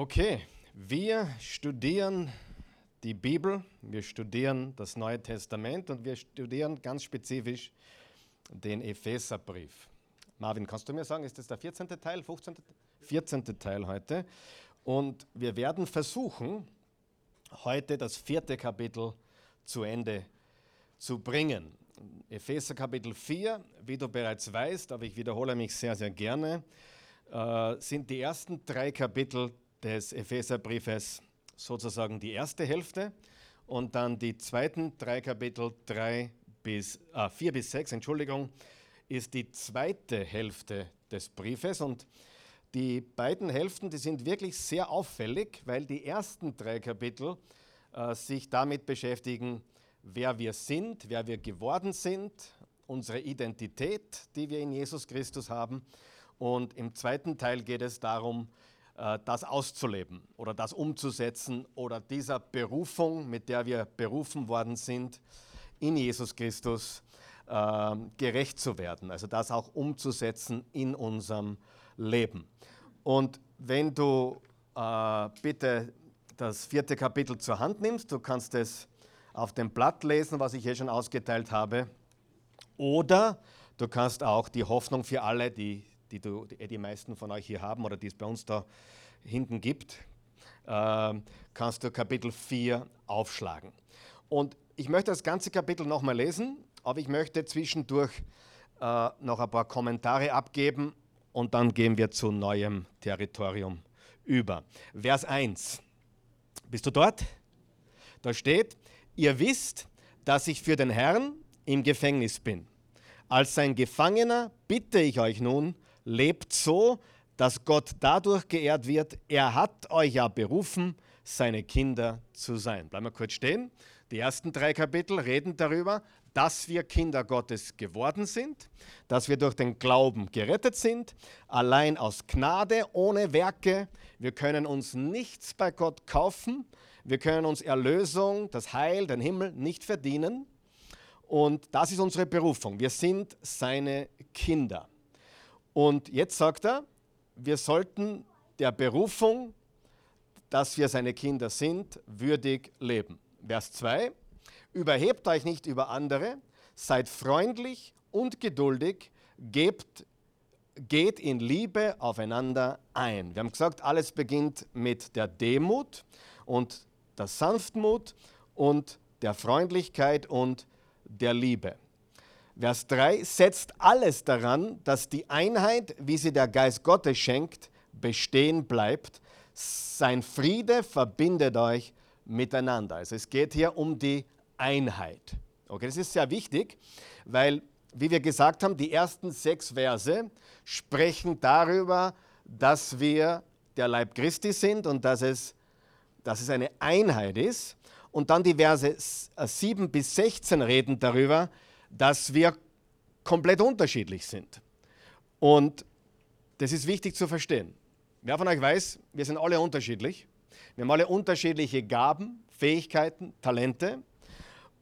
Okay, wir studieren die Bibel, wir studieren das Neue Testament und wir studieren ganz spezifisch den Epheserbrief. Marvin, kannst du mir sagen, ist das der 14. Teil, 15. 14. Teil heute? Und wir werden versuchen, heute das vierte Kapitel zu Ende zu bringen. Epheser Kapitel 4, wie du bereits weißt, aber ich wiederhole mich sehr, sehr gerne, äh, sind die ersten drei Kapitel des Epheserbriefes sozusagen die erste Hälfte und dann die zweiten drei Kapitel, drei bis, äh, vier bis sechs, Entschuldigung, ist die zweite Hälfte des Briefes und die beiden Hälften, die sind wirklich sehr auffällig, weil die ersten drei Kapitel äh, sich damit beschäftigen, wer wir sind, wer wir geworden sind, unsere Identität, die wir in Jesus Christus haben. Und im zweiten Teil geht es darum, das auszuleben oder das umzusetzen oder dieser Berufung, mit der wir berufen worden sind, in Jesus Christus äh, gerecht zu werden. Also das auch umzusetzen in unserem Leben. Und wenn du äh, bitte das vierte Kapitel zur Hand nimmst, du kannst es auf dem Blatt lesen, was ich hier schon ausgeteilt habe. Oder du kannst auch die Hoffnung für alle, die, die, du, die, die meisten von euch hier haben oder die es bei uns da hinten gibt, äh, kannst du Kapitel 4 aufschlagen. Und ich möchte das ganze Kapitel nochmal lesen, aber ich möchte zwischendurch äh, noch ein paar Kommentare abgeben und dann gehen wir zu neuem Territorium über. Vers 1. Bist du dort? Da steht, ihr wisst, dass ich für den Herrn im Gefängnis bin. Als sein Gefangener bitte ich euch nun, lebt so, dass Gott dadurch geehrt wird. Er hat euch ja berufen, seine Kinder zu sein. Bleiben wir kurz stehen. Die ersten drei Kapitel reden darüber, dass wir Kinder Gottes geworden sind, dass wir durch den Glauben gerettet sind, allein aus Gnade, ohne Werke. Wir können uns nichts bei Gott kaufen. Wir können uns Erlösung, das Heil, den Himmel nicht verdienen. Und das ist unsere Berufung. Wir sind seine Kinder. Und jetzt sagt er, wir sollten der Berufung, dass wir seine Kinder sind, würdig leben. Vers 2. Überhebt euch nicht über andere, seid freundlich und geduldig, gebt, geht in Liebe aufeinander ein. Wir haben gesagt, alles beginnt mit der Demut und der Sanftmut und der Freundlichkeit und der Liebe. Vers 3 setzt alles daran, dass die Einheit, wie sie der Geist Gottes schenkt, bestehen bleibt. Sein Friede verbindet euch miteinander. Also es geht hier um die Einheit. Okay, das ist sehr wichtig, weil, wie wir gesagt haben, die ersten sechs Verse sprechen darüber, dass wir der Leib Christi sind und dass es, dass es eine Einheit ist. Und dann die Verse 7 äh, bis 16 reden darüber, dass wir komplett unterschiedlich sind. Und das ist wichtig zu verstehen. Wer von euch weiß, wir sind alle unterschiedlich. Wir haben alle unterschiedliche Gaben, Fähigkeiten, Talente.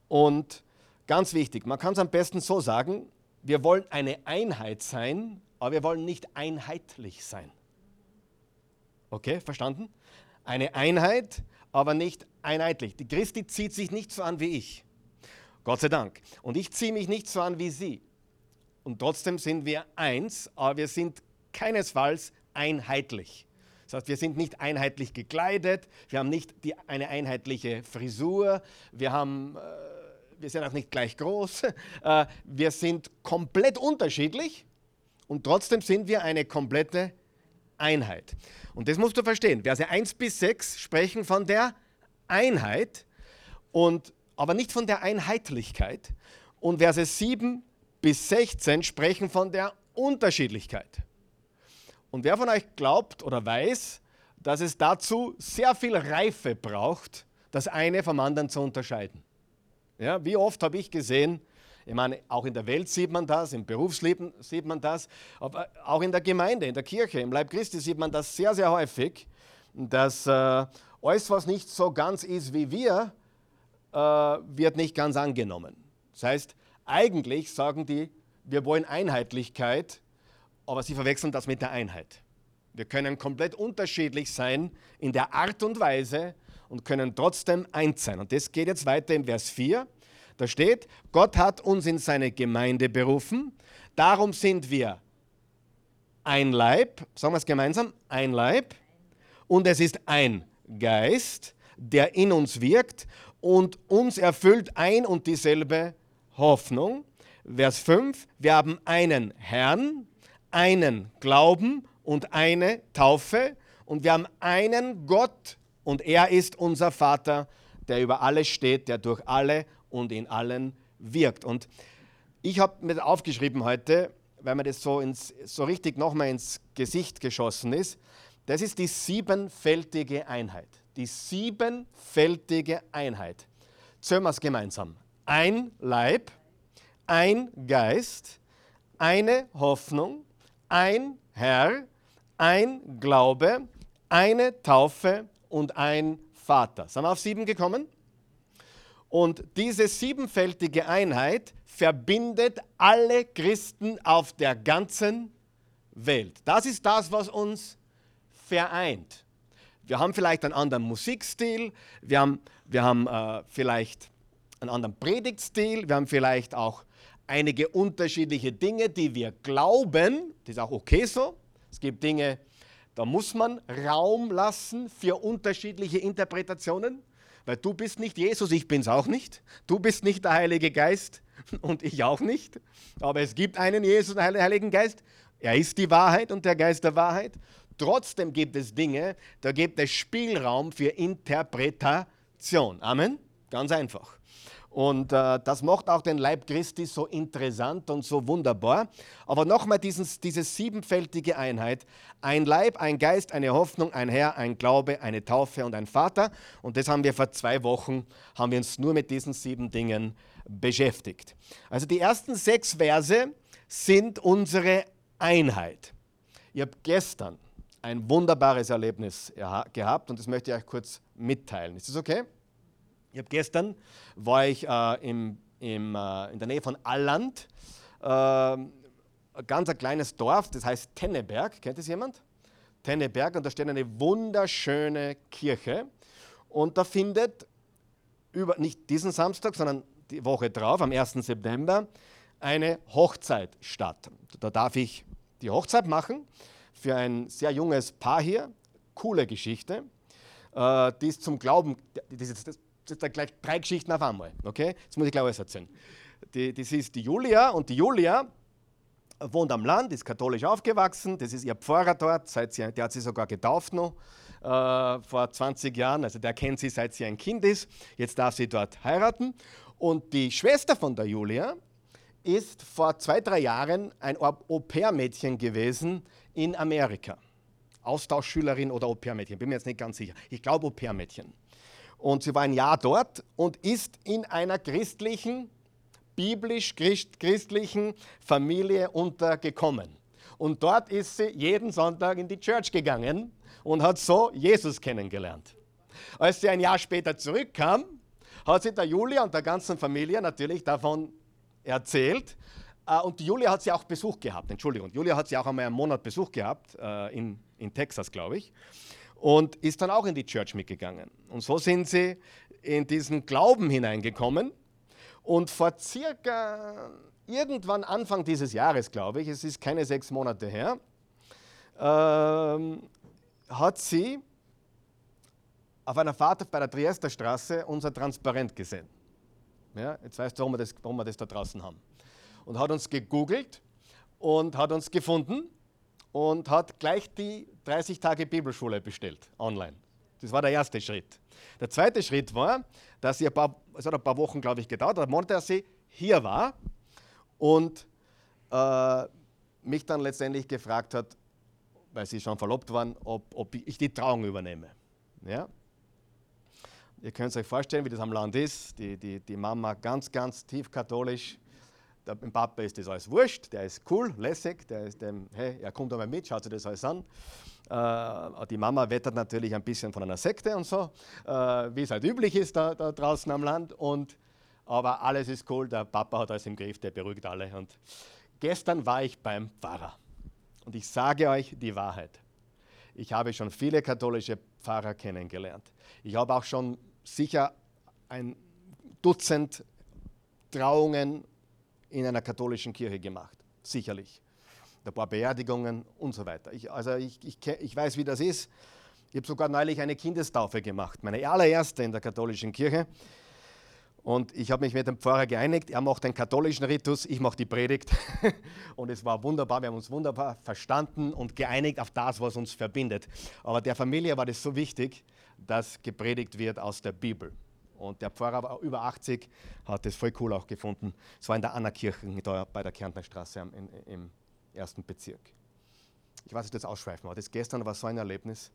Und ganz wichtig, man kann es am besten so sagen, wir wollen eine Einheit sein, aber wir wollen nicht einheitlich sein. Okay, verstanden? Eine Einheit, aber nicht einheitlich. Die Christi zieht sich nicht so an wie ich. Gott sei Dank. Und ich ziehe mich nicht so an wie sie. Und trotzdem sind wir eins, aber wir sind keinesfalls einheitlich. Das heißt, wir sind nicht einheitlich gekleidet, wir haben nicht die, eine einheitliche Frisur, wir, haben, äh, wir sind auch nicht gleich groß, äh, wir sind komplett unterschiedlich und trotzdem sind wir eine komplette Einheit. Und das musst du verstehen. Verse 1 bis 6 sprechen von der Einheit und aber nicht von der Einheitlichkeit. Und Verse 7 bis 16 sprechen von der Unterschiedlichkeit. Und wer von euch glaubt oder weiß, dass es dazu sehr viel Reife braucht, das eine vom anderen zu unterscheiden? Ja, wie oft habe ich gesehen, ich meine, auch in der Welt sieht man das, im Berufsleben sieht man das, aber auch in der Gemeinde, in der Kirche, im Leib Christi sieht man das sehr, sehr häufig, dass äh, alles, was nicht so ganz ist wie wir, äh, wird nicht ganz angenommen. Das heißt, eigentlich sagen die, wir wollen Einheitlichkeit, aber sie verwechseln das mit der Einheit. Wir können komplett unterschiedlich sein in der Art und Weise und können trotzdem eins sein. Und das geht jetzt weiter im Vers 4. Da steht, Gott hat uns in seine Gemeinde berufen. Darum sind wir ein Leib, sagen wir es gemeinsam, ein Leib. Und es ist ein Geist, der in uns wirkt und uns erfüllt ein und dieselbe Hoffnung. Vers 5, wir haben einen Herrn, einen Glauben und eine Taufe und wir haben einen Gott und er ist unser Vater, der über alles steht, der durch alle und in allen wirkt. Und ich habe mir aufgeschrieben heute, weil mir das so, ins, so richtig nochmal ins Gesicht geschossen ist, das ist die siebenfältige Einheit. Die siebenfältige Einheit. Zählen wir es gemeinsam. Ein Leib, ein Geist, eine Hoffnung, ein Herr, ein Glaube, eine Taufe und ein Vater. Sind wir auf sieben gekommen? Und diese siebenfältige Einheit verbindet alle Christen auf der ganzen Welt. Das ist das, was uns vereint. Wir haben vielleicht einen anderen Musikstil, wir haben, wir haben äh, vielleicht einen anderen Predigtstil, wir haben vielleicht auch einige unterschiedliche Dinge, die wir glauben. Das ist auch okay so. Es gibt Dinge, da muss man Raum lassen für unterschiedliche Interpretationen, weil du bist nicht Jesus, ich bin es auch nicht. Du bist nicht der Heilige Geist und ich auch nicht. Aber es gibt einen Jesus, den Heiligen Geist. Er ist die Wahrheit und der Geist der Wahrheit. Trotzdem gibt es Dinge, da gibt es Spielraum für Interpretation. Amen. Ganz einfach. Und äh, das macht auch den Leib Christi so interessant und so wunderbar. Aber nochmal diese siebenfältige Einheit. Ein Leib, ein Geist, eine Hoffnung, ein Herr, ein Glaube, eine Taufe und ein Vater. Und das haben wir vor zwei Wochen, haben wir uns nur mit diesen sieben Dingen beschäftigt. Also die ersten sechs Verse sind unsere Einheit. Ich habe gestern ein wunderbares Erlebnis gehabt und das möchte ich euch kurz mitteilen. Ist das okay? Ich habe gestern war ich äh, im, im, äh, in der Nähe von Alland, äh, ganz ein kleines Dorf, das heißt Tenneberg. Kennt das jemand? Tenneberg und da steht eine wunderschöne Kirche und da findet über, nicht diesen Samstag, sondern die Woche drauf, am 1. September, eine Hochzeit statt. Da darf ich die Hochzeit machen für ein sehr junges Paar hier. Coole Geschichte. Äh, die ist zum Glauben, das ist, das, das sind gleich drei Geschichten auf einmal. Okay? Jetzt muss ich gleich alles erzählen. Die, das ist die Julia und die Julia wohnt am Land, ist katholisch aufgewachsen. Das ist ihr Pfarrer dort, seit sie, der hat sie sogar getauft noch äh, vor 20 Jahren. Also der kennt sie, seit sie ein Kind ist. Jetzt darf sie dort heiraten. Und die Schwester von der Julia ist vor zwei, drei Jahren ein Au-pair-Mädchen gewesen in Amerika. Austauschschülerin oder Au-pair-Mädchen, bin mir jetzt nicht ganz sicher. Ich glaube Au-pair-Mädchen. Und sie war ein Jahr dort und ist in einer christlichen, biblisch-christlichen Familie untergekommen. Und dort ist sie jeden Sonntag in die Church gegangen und hat so Jesus kennengelernt. Als sie ein Jahr später zurückkam, hat sie der Julia und der ganzen Familie natürlich davon erzählt. Äh, und Julia hat sie auch Besuch gehabt, Entschuldigung. Julia hat sie auch einmal einen Monat Besuch gehabt, äh, in, in Texas, glaube ich und ist dann auch in die Church mitgegangen. Und so sind sie in diesen Glauben hineingekommen. Und vor circa irgendwann Anfang dieses Jahres, glaube ich, es ist keine sechs Monate her, ähm, hat sie auf einer Fahrt bei der Triester Straße unser Transparent gesehen. Ja, jetzt weißt du, warum wir, das, warum wir das da draußen haben. Und hat uns gegoogelt und hat uns gefunden und hat gleich die 30 Tage Bibelschule bestellt, online. Das war der erste Schritt. Der zweite Schritt war, dass sie ein paar, es hat ein paar Wochen, glaube ich, gedauert, dass sie hier war und äh, mich dann letztendlich gefragt hat, weil sie schon verlobt waren, ob, ob ich die Trauung übernehme. Ja? Ihr könnt euch vorstellen, wie das am Land ist. Die, die, die Mama ganz, ganz tief katholisch, dem Papa ist das alles wurscht, der ist cool, lässig, der ist dem, hey, er kommt einmal mit, schaut sich das alles an. Äh, die Mama wettert natürlich ein bisschen von einer Sekte und so, äh, wie es halt üblich ist da, da, draußen am Land. Und, aber alles ist cool, der Papa hat alles im Griff, der beruhigt alle. Und gestern war ich beim Pfarrer. Und ich sage euch die Wahrheit. Ich habe schon viele katholische Pfarrer kennengelernt. Ich habe auch schon sicher ein Dutzend Trauungen in einer katholischen Kirche gemacht. Sicherlich. Ein paar Beerdigungen und so weiter. Ich, also ich, ich, ich weiß, wie das ist. Ich habe sogar neulich eine Kindestaufe gemacht, meine allererste in der katholischen Kirche. Und ich habe mich mit dem Pfarrer geeinigt. Er macht den katholischen Ritus, ich mache die Predigt. Und es war wunderbar. Wir haben uns wunderbar verstanden und geeinigt auf das, was uns verbindet. Aber der Familie war das so wichtig, dass gepredigt wird aus der Bibel. Und der Pfarrer war über 80, hat das voll cool auch gefunden. Es war in der Annakirchen bei der Kärntner Straße im, im ersten Bezirk. Ich weiß nicht, das ausschweifen war. Das gestern war so ein Erlebnis.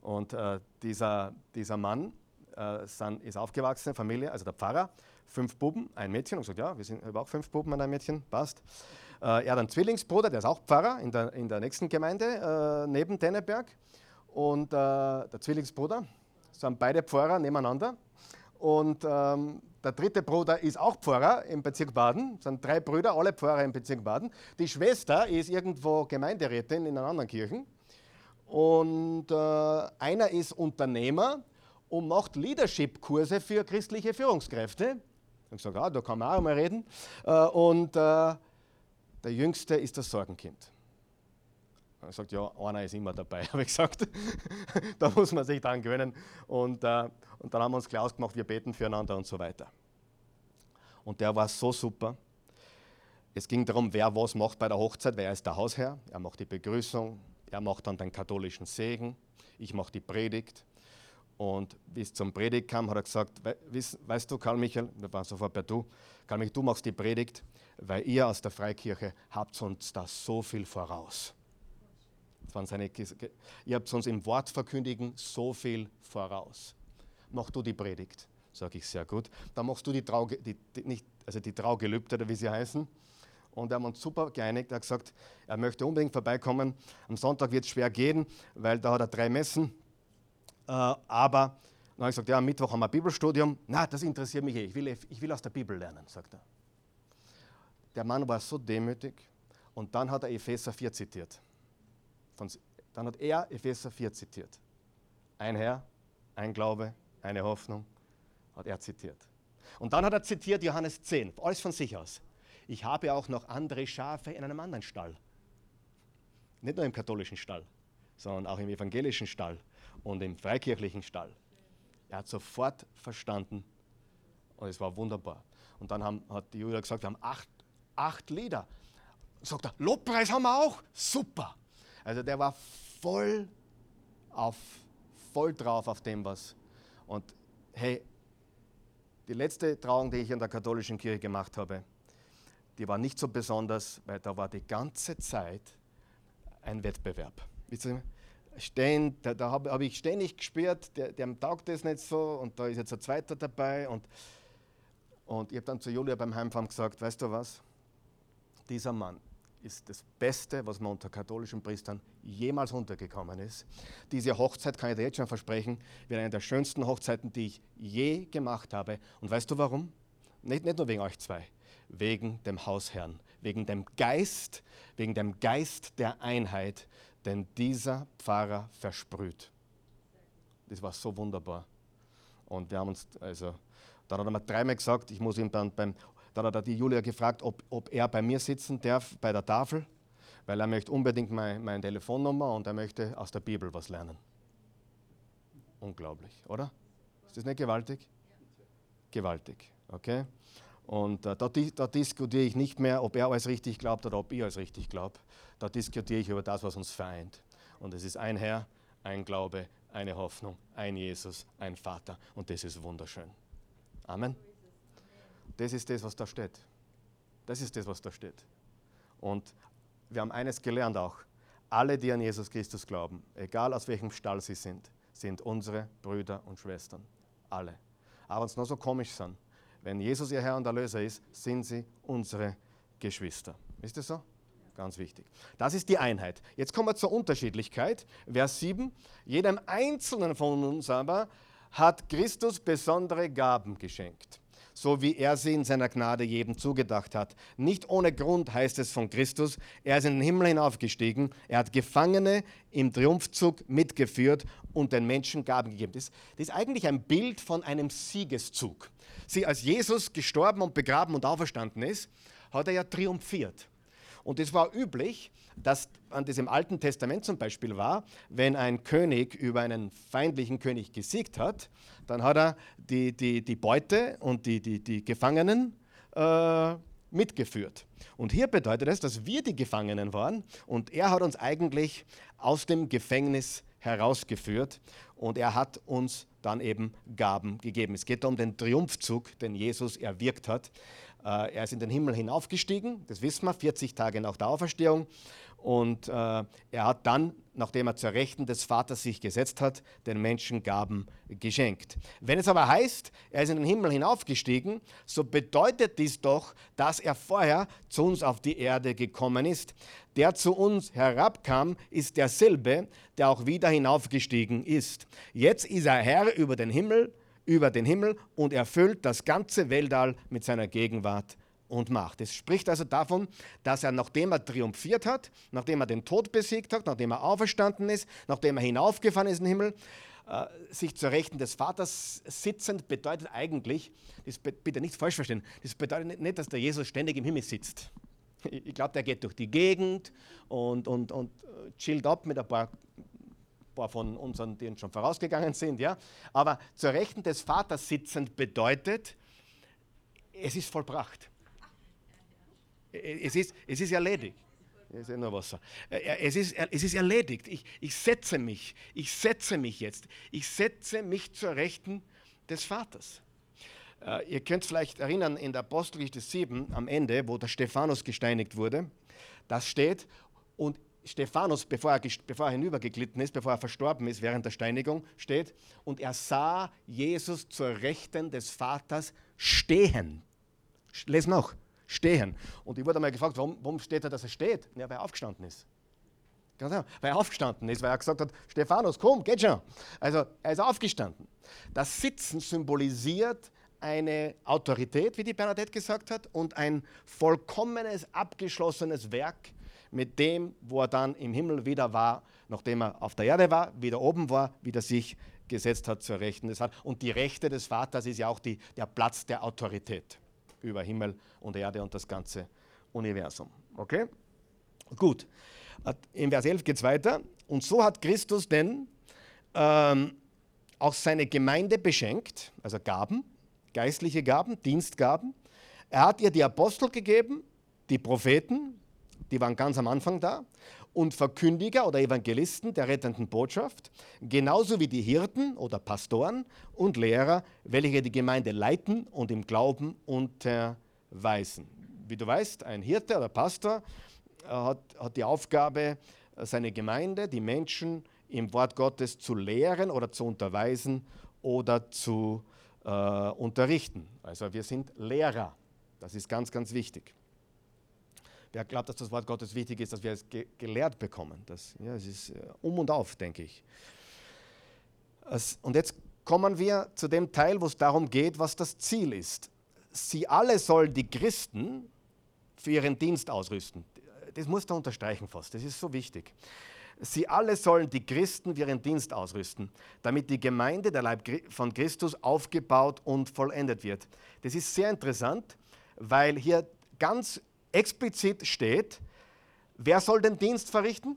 Und äh, dieser, dieser Mann, äh, ist aufgewachsen, Familie, also der Pfarrer, fünf Buben, ein Mädchen. Und gesagt, ja, wir sind auch fünf Buben und ein Mädchen, passt. Äh, er hat einen Zwillingsbruder, der ist auch Pfarrer in der, in der nächsten Gemeinde äh, neben Denneberg. Und äh, der Zwillingsbruder sind beide Pfarrer nebeneinander. Und ähm, der dritte Bruder ist auch Pfarrer im Bezirk Baden. Es sind drei Brüder, alle Pfarrer im Bezirk Baden. Die Schwester ist irgendwo Gemeinderätin in einer anderen Kirche. Und äh, einer ist Unternehmer und macht Leadership-Kurse für christliche Führungskräfte. Ich habe gesagt, ah, da kann man auch mal reden. Äh, und äh, der Jüngste ist das Sorgenkind. Er sagt, ja, einer ist immer dabei, habe ich gesagt. da muss man sich dran gewöhnen. Und, äh, und dann haben wir uns gleich ausgemacht, wir beten füreinander und so weiter. Und der war so super. Es ging darum, wer was macht bei der Hochzeit, weil er ist der Hausherr. Er macht die Begrüßung, er macht dann den katholischen Segen, ich mache die Predigt. Und wie es zum Predigt kam, hat er gesagt, weißt, weißt du, Karl Michael, wir waren sofort bei du, Karl Michael, du machst die Predigt, weil ihr aus der Freikirche habt uns da so viel voraus. Waren seine, ihr habt uns im Wortverkündigen so viel voraus. Mach du die Predigt, sage ich sehr gut. Dann machst du die, Trau, die, die, nicht, also die Traugelübde, oder wie sie heißen. Und wir haben uns super geeinigt. Er hat gesagt, er möchte unbedingt vorbeikommen. Am Sonntag wird es schwer gehen, weil da hat er drei Messen äh, aber dann habe ich gesagt, ja, am Mittwoch haben wir ein Bibelstudium. Na, das interessiert mich eh. Ich will, ich will aus der Bibel lernen, sagt er. Der Mann war so demütig. Und dann hat er Epheser 4 zitiert. Dann hat er Epheser 4 zitiert. Ein Herr, ein Glaube, eine Hoffnung, hat er zitiert. Und dann hat er zitiert Johannes 10, alles von sich aus. Ich habe auch noch andere Schafe in einem anderen Stall. Nicht nur im katholischen Stall, sondern auch im evangelischen Stall und im freikirchlichen Stall. Er hat sofort verstanden und es war wunderbar. Und dann haben, hat die Julia gesagt, wir haben acht, acht Lieder. Sagt er, Lobpreis haben wir auch? Super. Also der war voll auf, voll drauf auf dem was. Und hey, die letzte Trauung, die ich in der katholischen Kirche gemacht habe, die war nicht so besonders, weil da war die ganze Zeit ein Wettbewerb. Stehen, da, da habe hab ich ständig gespürt, der, dem taugt das nicht so und da ist jetzt ein zweiter dabei. Und, und ich habe dann zu Julia beim Heimfahren gesagt, weißt du was, dieser Mann ist das Beste, was man unter katholischen Priestern jemals untergekommen ist. Diese Hochzeit, kann ich dir jetzt schon versprechen, wird eine der schönsten Hochzeiten, die ich je gemacht habe. Und weißt du warum? Nicht, nicht nur wegen euch zwei, wegen dem Hausherrn, wegen dem Geist, wegen dem Geist der Einheit, den dieser Pfarrer versprüht. Das war so wunderbar. Und wir haben uns, also, dann hat er mir dreimal gesagt, ich muss ihm dann beim, dann hat er die Julia gefragt, ob, ob er bei mir sitzen darf bei der Tafel, weil er möchte unbedingt mein, meine Telefonnummer und er möchte aus der Bibel was lernen. Unglaublich, oder? Ist das nicht gewaltig? Gewaltig, okay? Und äh, da, da, diskutiere ich nicht mehr, ob er alles richtig glaubt oder ob ich alles richtig glaube. Da diskutiere ich über das, was uns vereint. Und es ist ein Herr, ein Glaube, eine Hoffnung, ein Jesus, ein Vater. Und das ist wunderschön. Amen. Das ist das, was da steht. Das ist das, was da steht. Und wir haben eines gelernt auch. Alle, die an Jesus Christus glauben, egal aus welchem Stall sie sind, sind unsere Brüder und Schwestern. Alle. Aber wenn sie nur so komisch sind, wenn Jesus ihr Herr und Erlöser ist, sind sie unsere Geschwister. Ist das so? Ganz wichtig. Das ist die Einheit. Jetzt kommen wir zur Unterschiedlichkeit. Vers 7. Jedem Einzelnen von uns aber hat Christus besondere Gaben geschenkt. So wie er sie in seiner Gnade jedem zugedacht hat. Nicht ohne Grund heißt es von Christus, er ist in den Himmel hinaufgestiegen, er hat Gefangene im Triumphzug mitgeführt und den Menschen Gaben gegeben. Das, das ist eigentlich ein Bild von einem Siegeszug. Sie, als Jesus gestorben und begraben und auferstanden ist, hat er ja triumphiert. Und es war üblich, dass an diesem Alten Testament zum Beispiel war, wenn ein König über einen feindlichen König gesiegt hat, dann hat er die, die, die Beute und die, die, die Gefangenen äh, mitgeführt. Und hier bedeutet es, dass wir die Gefangenen waren und er hat uns eigentlich aus dem Gefängnis herausgeführt und er hat uns dann eben Gaben gegeben. Es geht um den Triumphzug, den Jesus erwirkt hat. Äh, er ist in den Himmel hinaufgestiegen, das wissen wir, 40 Tage nach der Auferstehung. Und äh, er hat dann, nachdem er zur Rechten des Vaters sich gesetzt hat, den Menschen Gaben geschenkt. Wenn es aber heißt, er ist in den Himmel hinaufgestiegen, so bedeutet dies doch, dass er vorher zu uns auf die Erde gekommen ist. Der zu uns herabkam, ist derselbe, der auch wieder hinaufgestiegen ist. Jetzt ist er Herr über den Himmel über den Himmel und erfüllt das ganze Weltall mit seiner Gegenwart und Macht. Es spricht also davon, dass er, nachdem er triumphiert hat, nachdem er den Tod besiegt hat, nachdem er auferstanden ist, nachdem er hinaufgefahren ist in den Himmel, äh, sich zur Rechten des Vaters sitzend, bedeutet eigentlich, das bitte nicht falsch verstehen, das bedeutet nicht, dass der Jesus ständig im Himmel sitzt. Ich glaube, der geht durch die Gegend und, und, und äh, chillt ab mit ein paar paar von unseren, die uns schon vorausgegangen sind, ja. Aber zur Rechten des Vaters sitzend bedeutet, es ist vollbracht. Es ist, es ist erledigt. Es ist nur Wasser. Es ist, es ist erledigt. Ich, ich setze mich. Ich setze mich jetzt. Ich setze mich zur Rechten des Vaters. Ihr könnt vielleicht erinnern, in der Apostelgeschichte 7 am Ende, wo der Stephanus gesteinigt wurde, das steht, und Stephanus, bevor er, bevor er hinübergeglitten ist, bevor er verstorben ist während der Steinigung, steht, und er sah Jesus zur Rechten des Vaters stehen. Les noch, stehen. Und ich wurde einmal gefragt, warum, warum steht er, dass er steht? Ja, weil er aufgestanden ist. Ganz genau, weil er aufgestanden ist, weil er gesagt hat, Stephanus, komm, geht schon. Also er ist aufgestanden. Das Sitzen symbolisiert eine Autorität, wie die Bernadette gesagt hat, und ein vollkommenes, abgeschlossenes Werk, mit dem, wo er dann im Himmel wieder war, nachdem er auf der Erde war, wieder oben war, wieder sich gesetzt hat zur Rechten des Vaters. Und die Rechte des Vaters ist ja auch die, der Platz der Autorität über Himmel und Erde und das ganze Universum. Okay? Gut. In Vers 11 geht es weiter. Und so hat Christus denn ähm, auch seine Gemeinde beschenkt, also Gaben, geistliche Gaben, Dienstgaben. Er hat ihr die Apostel gegeben, die Propheten, die waren ganz am Anfang da, und Verkündiger oder Evangelisten der rettenden Botschaft, genauso wie die Hirten oder Pastoren und Lehrer, welche die Gemeinde leiten und im Glauben unterweisen. Wie du weißt, ein Hirte oder Pastor äh, hat, hat die Aufgabe, seine Gemeinde, die Menschen im Wort Gottes zu lehren oder zu unterweisen oder zu äh, unterrichten. Also wir sind Lehrer. Das ist ganz, ganz wichtig. Wer glaubt, dass das Wort Gottes wichtig ist, dass wir es ge gelehrt bekommen? Das, ja, es ist äh, um und auf, denke ich. Es, und jetzt kommen wir zu dem Teil, wo es darum geht, was das Ziel ist. Sie alle sollen die Christen für ihren Dienst ausrüsten. Das muss da unterstreichen fast, das ist so wichtig. Sie alle sollen die Christen für ihren Dienst ausrüsten, damit die Gemeinde, der Leib von Christus, aufgebaut und vollendet wird. Das ist sehr interessant, weil hier ganz explizit steht, wer soll den Dienst verrichten?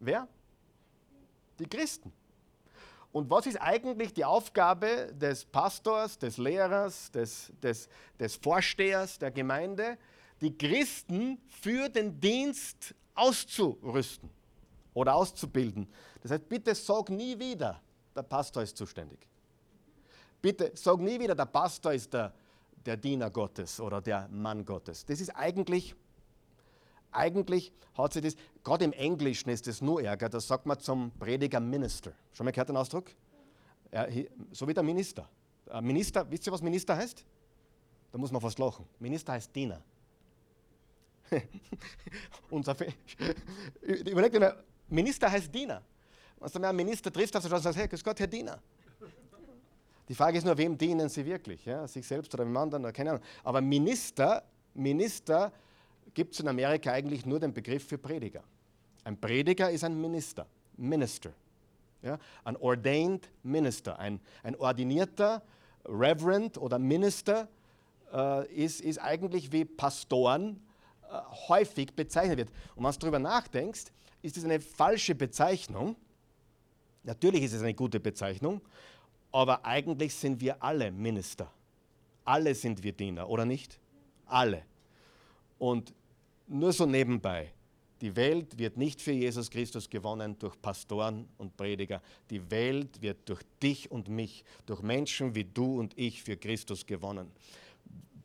Wer? Die Christen. Und was ist eigentlich die Aufgabe des Pastors, des Lehrers, des, des, des Vorstehers der Gemeinde? Die Christen für den Dienst auszurüsten oder auszubilden. Das heißt, bitte sag nie wieder, der Pastor ist zuständig. Bitte sag nie wieder, der Pastor ist der der Diener Gottes oder der Mann Gottes. Das ist eigentlich, eigentlich hat sich das, gerade im Englischen ist das nur Ärger, das sagt man zum Prediger Minister. Schon mal gehört den Ausdruck? So wie der Minister. Minister, wisst ihr, was Minister heißt? Da muss man fast lachen. Minister heißt Diener. Unser Überlegt dir, Minister heißt Diener. Wenn du einen Minister triffst, hast du schon gesagt, hey, grüß Gott, Herr Diener. Die Frage ist nur, wem dienen sie wirklich? Ja? Sich selbst oder dem anderen oder keine Ahnung. Aber Minister, Minister gibt es in Amerika eigentlich nur den Begriff für Prediger. Ein Prediger ist ein Minister, Minister. Ja? Ein ordained Minister, ein, ein ordinierter Reverend oder Minister äh, ist, ist eigentlich wie Pastoren äh, häufig bezeichnet wird. Und wenn du darüber nachdenkst, ist es eine falsche Bezeichnung. Natürlich ist es eine gute Bezeichnung, aber eigentlich sind wir alle Minister. Alle sind wir Diener, oder nicht? Alle. Und nur so nebenbei. Die Welt wird nicht für Jesus Christus gewonnen durch Pastoren und Prediger. Die Welt wird durch dich und mich, durch Menschen wie du und ich für Christus gewonnen.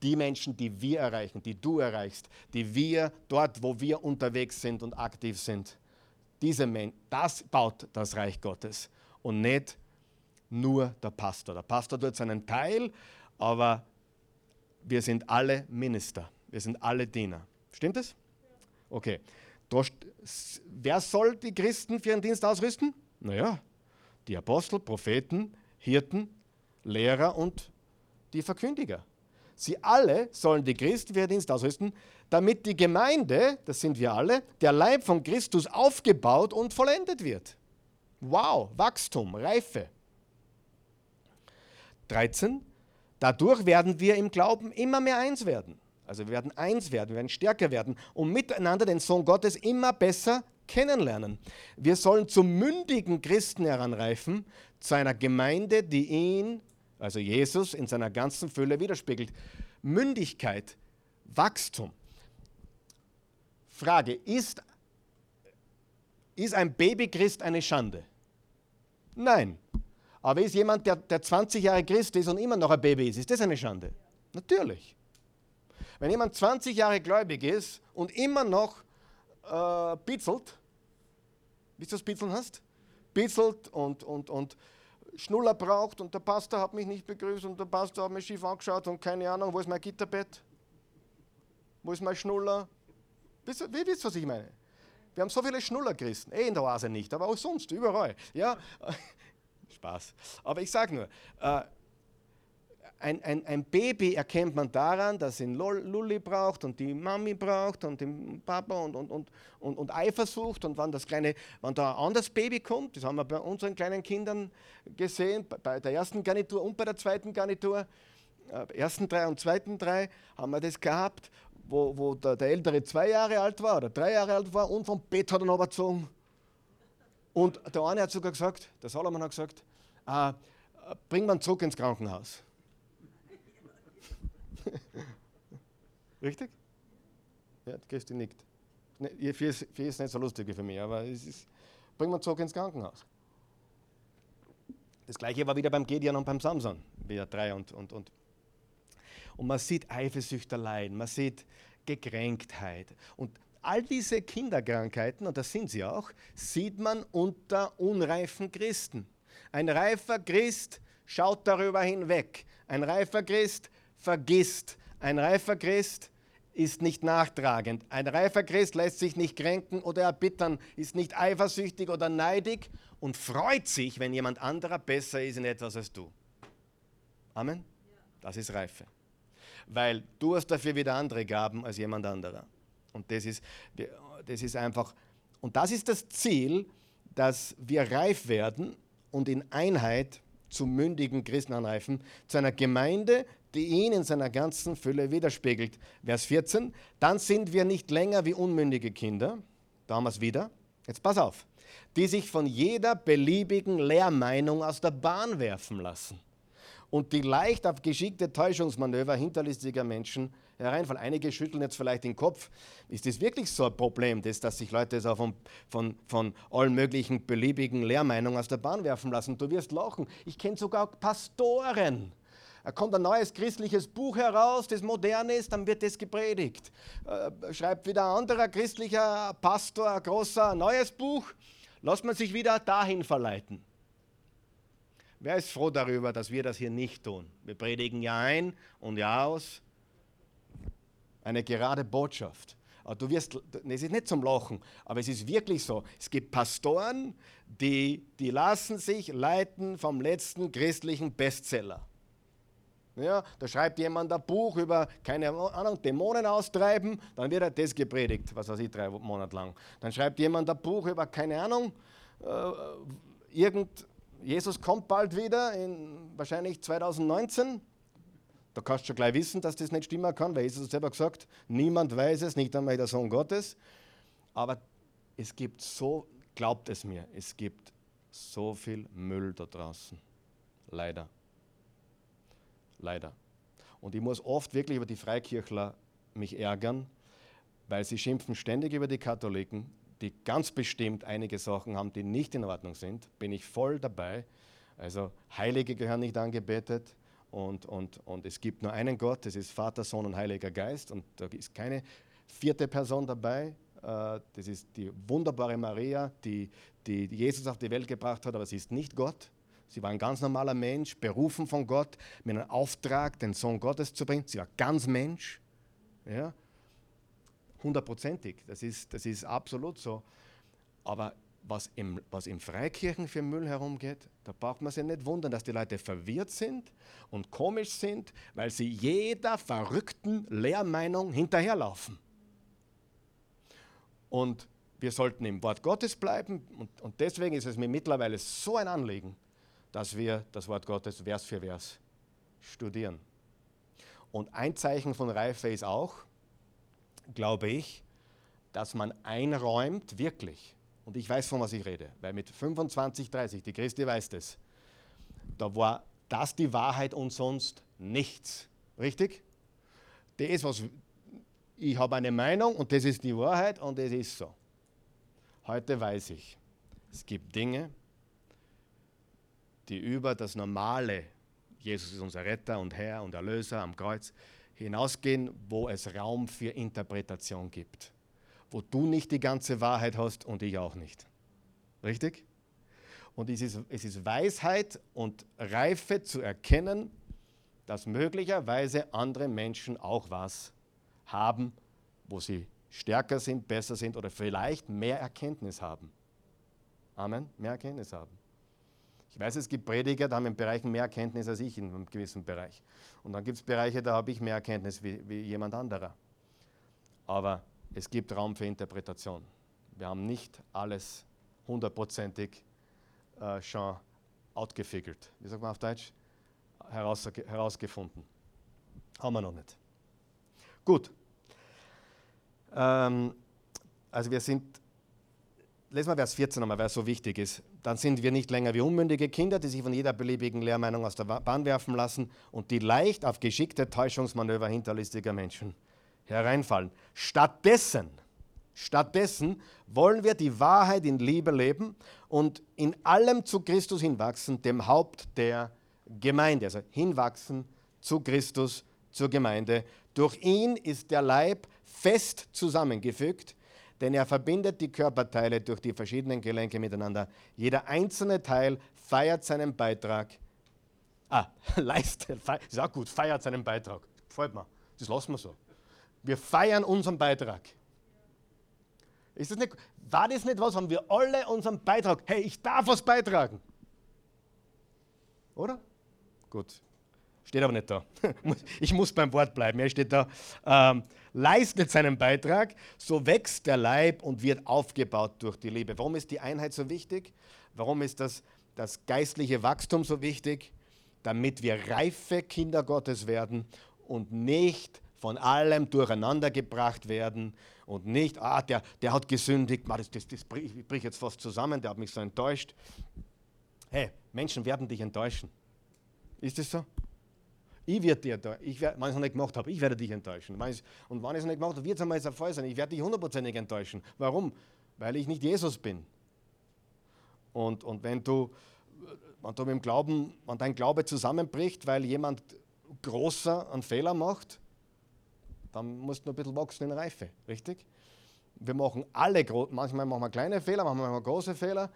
Die Menschen, die wir erreichen, die du erreichst, die wir dort, wo wir unterwegs sind und aktiv sind, diese Men das baut das Reich Gottes und nicht nur der Pastor. Der Pastor tut seinen Teil, aber wir sind alle Minister, wir sind alle Diener. Stimmt es? Okay. Wer soll die Christen für ihren Dienst ausrüsten? Naja, die Apostel, Propheten, Hirten, Lehrer und die Verkündiger. Sie alle sollen die Christen für ihren Dienst ausrüsten, damit die Gemeinde, das sind wir alle, der Leib von Christus aufgebaut und vollendet wird. Wow, Wachstum, Reife. 13. Dadurch werden wir im Glauben immer mehr eins werden. Also wir werden eins werden, wir werden stärker werden und miteinander den Sohn Gottes immer besser kennenlernen. Wir sollen zu mündigen Christen heranreifen, zu einer Gemeinde, die ihn, also Jesus, in seiner ganzen Fülle widerspiegelt. Mündigkeit, Wachstum. Frage, ist, ist ein Babychrist eine Schande? Nein. Aber ist jemand, der, der 20 Jahre Christ ist und immer noch ein Baby ist, ist das eine Schande? Natürlich. Wenn jemand 20 Jahre gläubig ist und immer noch äh, bitzelt, wisst ihr, was Bitzeln hast? Bitzelt und, und, und Schnuller braucht und der Pastor hat mich nicht begrüßt und der Pastor hat mich schief angeschaut und keine Ahnung, wo ist mein Gitterbett? Wo ist mein Schnuller? Wisst ihr, wisst was ich meine? Wir haben so viele Schnullerchristen, eh in der Oase nicht, aber auch sonst, überall. Ja? Spaß. Aber ich sage nur, äh, ein, ein, ein, Baby erkennt man daran, dass ihn Lulli braucht und die Mami braucht und den Papa und, und, und, und, und Eifersucht. Und wenn, das kleine, wenn da ein anderes Baby kommt, das haben wir bei unseren kleinen Kindern gesehen, bei der ersten Garnitur und bei der zweiten Garnitur, äh, ersten drei und zweiten drei, haben wir das gehabt, wo, wo der, der Ältere zwei Jahre alt war oder drei Jahre alt war und vom Bett hat er noch gezogen. Und der eine hat sogar gesagt, der Salomon hat gesagt, äh, bring man zurück ins Krankenhaus. Richtig? Ja, die Christi nickt. Ne, für ist, ist nicht so lustig wie für mich, aber es ist, bringen wir zurück ins Krankenhaus. Das gleiche war wieder beim Gideon und beim Samson, wieder drei und, und, und. Und man sieht Eifersüchterleiden, man sieht Gekränktheit. Und all diese Kinderkrankheiten, und das sind sie auch, sieht man unter unreifen Christen. Ein reifer Christ schaut darüber hinweg. Ein reifer Christ vergisst. Ein reifer Christ ist nicht nachtragend. Ein reifer Christ lässt sich nicht kränken oder erbittern, ist nicht eifersüchtig oder neidig und freut sich, wenn jemand anderer besser ist in etwas als du. Amen? Das ist Reife. Weil du hast dafür wieder andere Gaben als jemand anderer. Und das ist, das ist einfach, und das ist das Ziel, dass wir reif werden und in Einheit zu mündigen Christen anreifen, zu einer Gemeinde, die ihn in seiner ganzen Fülle widerspiegelt. Vers 14, dann sind wir nicht länger wie unmündige Kinder, damals wieder, jetzt pass auf, die sich von jeder beliebigen Lehrmeinung aus der Bahn werfen lassen und die leicht auf geschickte Täuschungsmanöver hinterlistiger Menschen hereinfallen. Einige schütteln jetzt vielleicht den Kopf. Ist das wirklich so ein Problem, das, dass sich Leute so von, von, von allen möglichen beliebigen Lehrmeinungen aus der Bahn werfen lassen? Du wirst lachen. Ich kenne sogar Pastoren. Da kommt ein neues christliches Buch heraus, das modern ist, dann wird das gepredigt. Äh, schreibt wieder ein anderer christlicher Pastor, ein großer, neues Buch. Lässt man sich wieder dahin verleiten. Wer ist froh darüber, dass wir das hier nicht tun? Wir predigen ja ein und ja aus. Eine gerade Botschaft. Du wirst, es ist nicht zum Lachen, aber es ist wirklich so. Es gibt Pastoren, die, die lassen sich leiten vom letzten christlichen Bestseller. Ja, da schreibt jemand ein Buch über, keine Ahnung, Dämonen austreiben, dann wird er das gepredigt, was weiß ich, drei Monate lang. Dann schreibt jemand ein Buch über, keine Ahnung, äh, irgend, Jesus kommt bald wieder, in wahrscheinlich 2019. Da kannst du schon gleich wissen, dass das nicht stimmen kann, weil Jesus hat selber gesagt, niemand weiß es, nicht einmal der Sohn Gottes. Aber es gibt so, glaubt es mir, es gibt so viel Müll da draußen. Leider. Leider. Und ich muss oft wirklich über die Freikirchler mich ärgern, weil sie schimpfen ständig über die Katholiken, die ganz bestimmt einige Sachen haben, die nicht in Ordnung sind. Bin ich voll dabei. Also Heilige gehören nicht angebetet und, und, und es gibt nur einen Gott, das ist Vater, Sohn und Heiliger Geist und da ist keine vierte Person dabei. Äh, das ist die wunderbare Maria, die, die Jesus auf die Welt gebracht hat, aber sie ist nicht Gott. Sie war ein ganz normaler Mensch, berufen von Gott, mit einem Auftrag, den Sohn Gottes zu bringen. Sie war ganz Mensch. Ja? Hundertprozentig. Das ist, das ist absolut so. Aber was im, was im Freikirchen für Müll herumgeht, da braucht man sich nicht wundern, dass die Leute verwirrt sind und komisch sind, weil sie jeder verrückten Lehrmeinung hinterherlaufen. Und wir sollten im Wort Gottes bleiben und, und deswegen ist es mir mittlerweile so ein Anliegen, dass wir das Wort Gottes Vers für Vers studieren. Und ein Zeichen von Reife ist auch, glaube ich, dass man einräumt, wirklich, und ich weiß, von was ich rede, weil mit 25, 30, die Christi weiß das, da war das die Wahrheit und sonst nichts. Richtig? Das, was ich habe eine Meinung und das ist die Wahrheit und es ist so. Heute weiß ich, es gibt Dinge, die über das normale, Jesus ist unser Retter und Herr und Erlöser am Kreuz, hinausgehen, wo es Raum für Interpretation gibt. Wo du nicht die ganze Wahrheit hast und ich auch nicht. Richtig? Und es ist, es ist Weisheit und Reife zu erkennen, dass möglicherweise andere Menschen auch was haben, wo sie stärker sind, besser sind oder vielleicht mehr Erkenntnis haben. Amen, mehr Erkenntnis haben. Ich weiß, es gibt Prediger, die haben in Bereichen mehr Erkenntnis als ich in einem gewissen Bereich. Und dann gibt es Bereiche, da habe ich mehr Erkenntnis wie, wie jemand anderer. Aber es gibt Raum für Interpretation. Wir haben nicht alles hundertprozentig äh, schon outgefigert. Wie sagt man auf Deutsch? Heraus, herausgefunden. Haben wir noch nicht. Gut. Ähm, also wir sind lesen wir Vers 14 nochmal, weil es so wichtig ist. Dann sind wir nicht länger wie unmündige Kinder, die sich von jeder beliebigen Lehrmeinung aus der Bahn werfen lassen und die leicht auf geschickte Täuschungsmanöver hinterlistiger Menschen hereinfallen. Stattdessen, stattdessen wollen wir die Wahrheit in Liebe leben und in allem zu Christus hinwachsen, dem Haupt der Gemeinde. Also hinwachsen zu Christus, zur Gemeinde. Durch ihn ist der Leib fest zusammengefügt denn er verbindet die Körperteile durch die verschiedenen Gelenke miteinander. Jeder einzelne Teil feiert seinen Beitrag. Ah, leistet, ist auch gut, feiert seinen Beitrag. Freut mir, das lassen wir so. Wir feiern unseren Beitrag. Ist das nicht, war das nicht was, haben wir alle unseren Beitrag? Hey, ich darf was beitragen. Oder? Gut. Steht aber nicht da. Ich muss beim Wort bleiben. Er steht da. Ähm, leistet seinen Beitrag, so wächst der Leib und wird aufgebaut durch die Liebe. Warum ist die Einheit so wichtig? Warum ist das, das geistliche Wachstum so wichtig? Damit wir reife Kinder Gottes werden und nicht von allem durcheinander gebracht werden und nicht, ah, der, der hat gesündigt, das, das, das bricht jetzt fast zusammen, der hat mich so enttäuscht. Hey, Menschen werden dich enttäuschen. Ist es so? Ich werde dir da, ich werd, wenn ich es nicht gemacht habe, ich werde dich enttäuschen. Und wenn ich es nicht gemacht habe, wird es einmal der Fall sein. Ich werde dich hundertprozentig enttäuschen. Warum? Weil ich nicht Jesus bin. Und, und wenn du, wenn du mit dem Glauben, wenn dein Glaube zusammenbricht, weil jemand großer einen Fehler macht, dann musst du ein bisschen wachsen in Reife, richtig? Wir machen alle, manchmal machen wir kleine Fehler, manchmal große Fehler,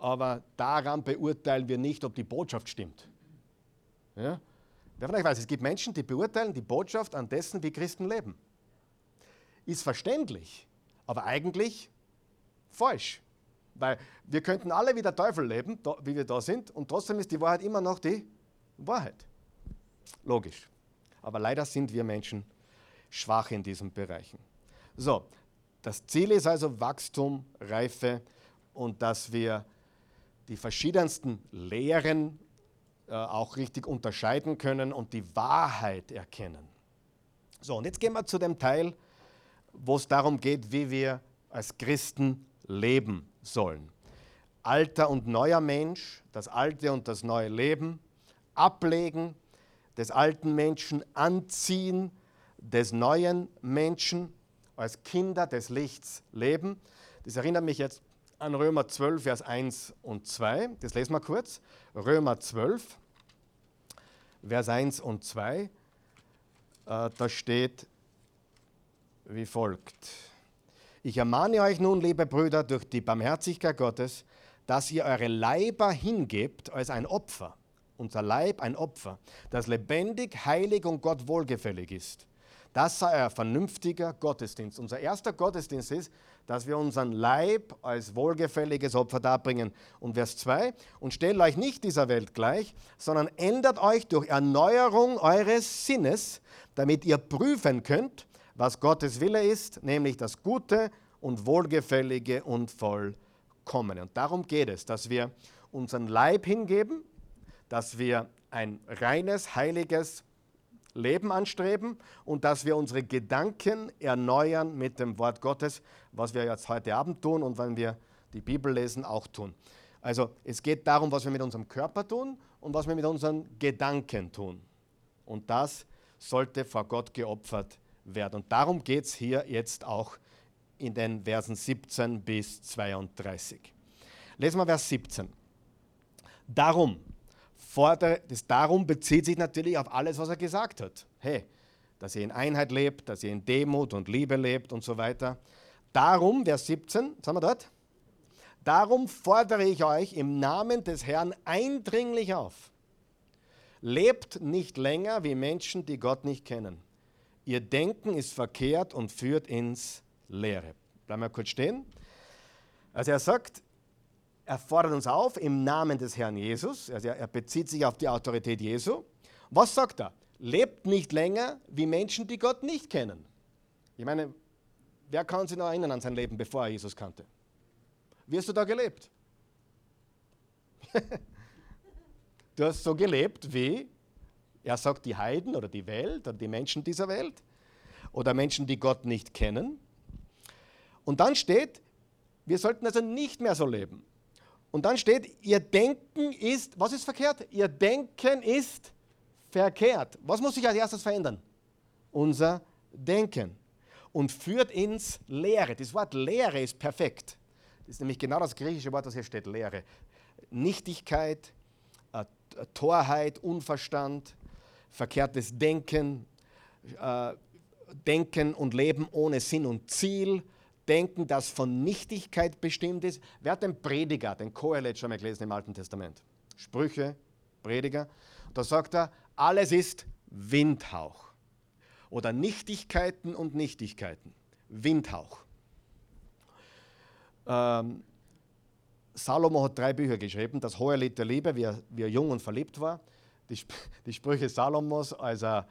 aber daran beurteilen wir nicht, ob die Botschaft stimmt. Ja? Wer von euch weiß, es gibt Menschen, die beurteilen die Botschaft an dessen, wie Christen leben. ist verständlich, aber eigentlich falsch. Weil wir könnten alle wie der Teufel leben, wie wir da sind, und trotzdem ist die Wahrheit immer noch die Wahrheit. Logisch. Aber leider sind wir Menschen schwach in diesen Bereichen. So, das Ziel ist also Wachstum, Reife und dass wir die verschiedensten Lehren auch richtig unterscheiden können und die Wahrheit erkennen. So, und jetzt gehen wir zu dem Teil, wo es darum geht, wie wir als Christen leben sollen. Alter und neuer Mensch, das alte und das neue Leben, ablegen, des alten Menschen anziehen, des neuen Menschen als Kinder des Lichts leben. Das erinnert mich jetzt an Römer 12, Vers 1 und 2. Das lesen wir kurz. Römer 12, Vers 1 und 2. Äh, da steht wie folgt. Ich ermahne euch nun, liebe Brüder, durch die Barmherzigkeit Gottes, dass ihr eure Leiber hingebt als ein Opfer, unser Leib ein Opfer, das lebendig, heilig und Gott wohlgefällig ist. Das sei ein vernünftiger Gottesdienst. Unser erster Gottesdienst ist, dass wir unseren Leib als wohlgefälliges Opfer darbringen. Und Vers 2, und stellt euch nicht dieser Welt gleich, sondern ändert euch durch Erneuerung eures Sinnes, damit ihr prüfen könnt, was Gottes Wille ist, nämlich das Gute und Wohlgefällige und Vollkommene. Und darum geht es, dass wir unseren Leib hingeben, dass wir ein reines, heiliges Leben anstreben und dass wir unsere Gedanken erneuern mit dem Wort Gottes, was wir jetzt heute Abend tun und wenn wir die Bibel lesen, auch tun. Also es geht darum, was wir mit unserem Körper tun und was wir mit unseren Gedanken tun. Und das sollte vor Gott geopfert werden. Und darum geht es hier jetzt auch in den Versen 17 bis 32. Lesen wir Vers 17. Darum, fordere, das Darum bezieht sich natürlich auf alles, was er gesagt hat. Hey, dass ihr in Einheit lebt, dass ihr in Demut und Liebe lebt und so weiter. Darum, Vers 17, sind wir dort? Darum fordere ich euch im Namen des Herrn eindringlich auf. Lebt nicht länger wie Menschen, die Gott nicht kennen. Ihr Denken ist verkehrt und führt ins Leere. Bleiben wir kurz stehen. Also er sagt, er fordert uns auf im Namen des Herrn Jesus, also er bezieht sich auf die Autorität Jesu. Was sagt er? Lebt nicht länger wie Menschen, die Gott nicht kennen. Ich meine, wer kann sich noch erinnern an sein Leben, bevor er Jesus kannte? Wie hast du da gelebt? du hast so gelebt wie, er sagt, die Heiden oder die Welt oder die Menschen dieser Welt oder Menschen, die Gott nicht kennen. Und dann steht, wir sollten also nicht mehr so leben. Und dann steht, ihr Denken ist, was ist verkehrt? Ihr Denken ist verkehrt. Was muss sich als erstes verändern? Unser Denken. Und führt ins Leere. Das Wort Leere ist perfekt. Das ist nämlich genau das griechische Wort, das hier steht, Leere. Nichtigkeit, äh, Torheit, Unverstand, verkehrtes Denken, äh, Denken und Leben ohne Sinn und Ziel, Denken, das von Nichtigkeit bestimmt ist. Wer hat den Prediger, den Kohelet schon mal gelesen im Alten Testament? Sprüche, Prediger. Da sagt er, alles ist Windhauch. Oder Nichtigkeiten und Nichtigkeiten. Windhauch. Ähm, Salomo hat drei Bücher geschrieben. Das Hohe Lied der Liebe, wie er, wie er jung und verliebt war. Die, die Sprüche Salomos, als er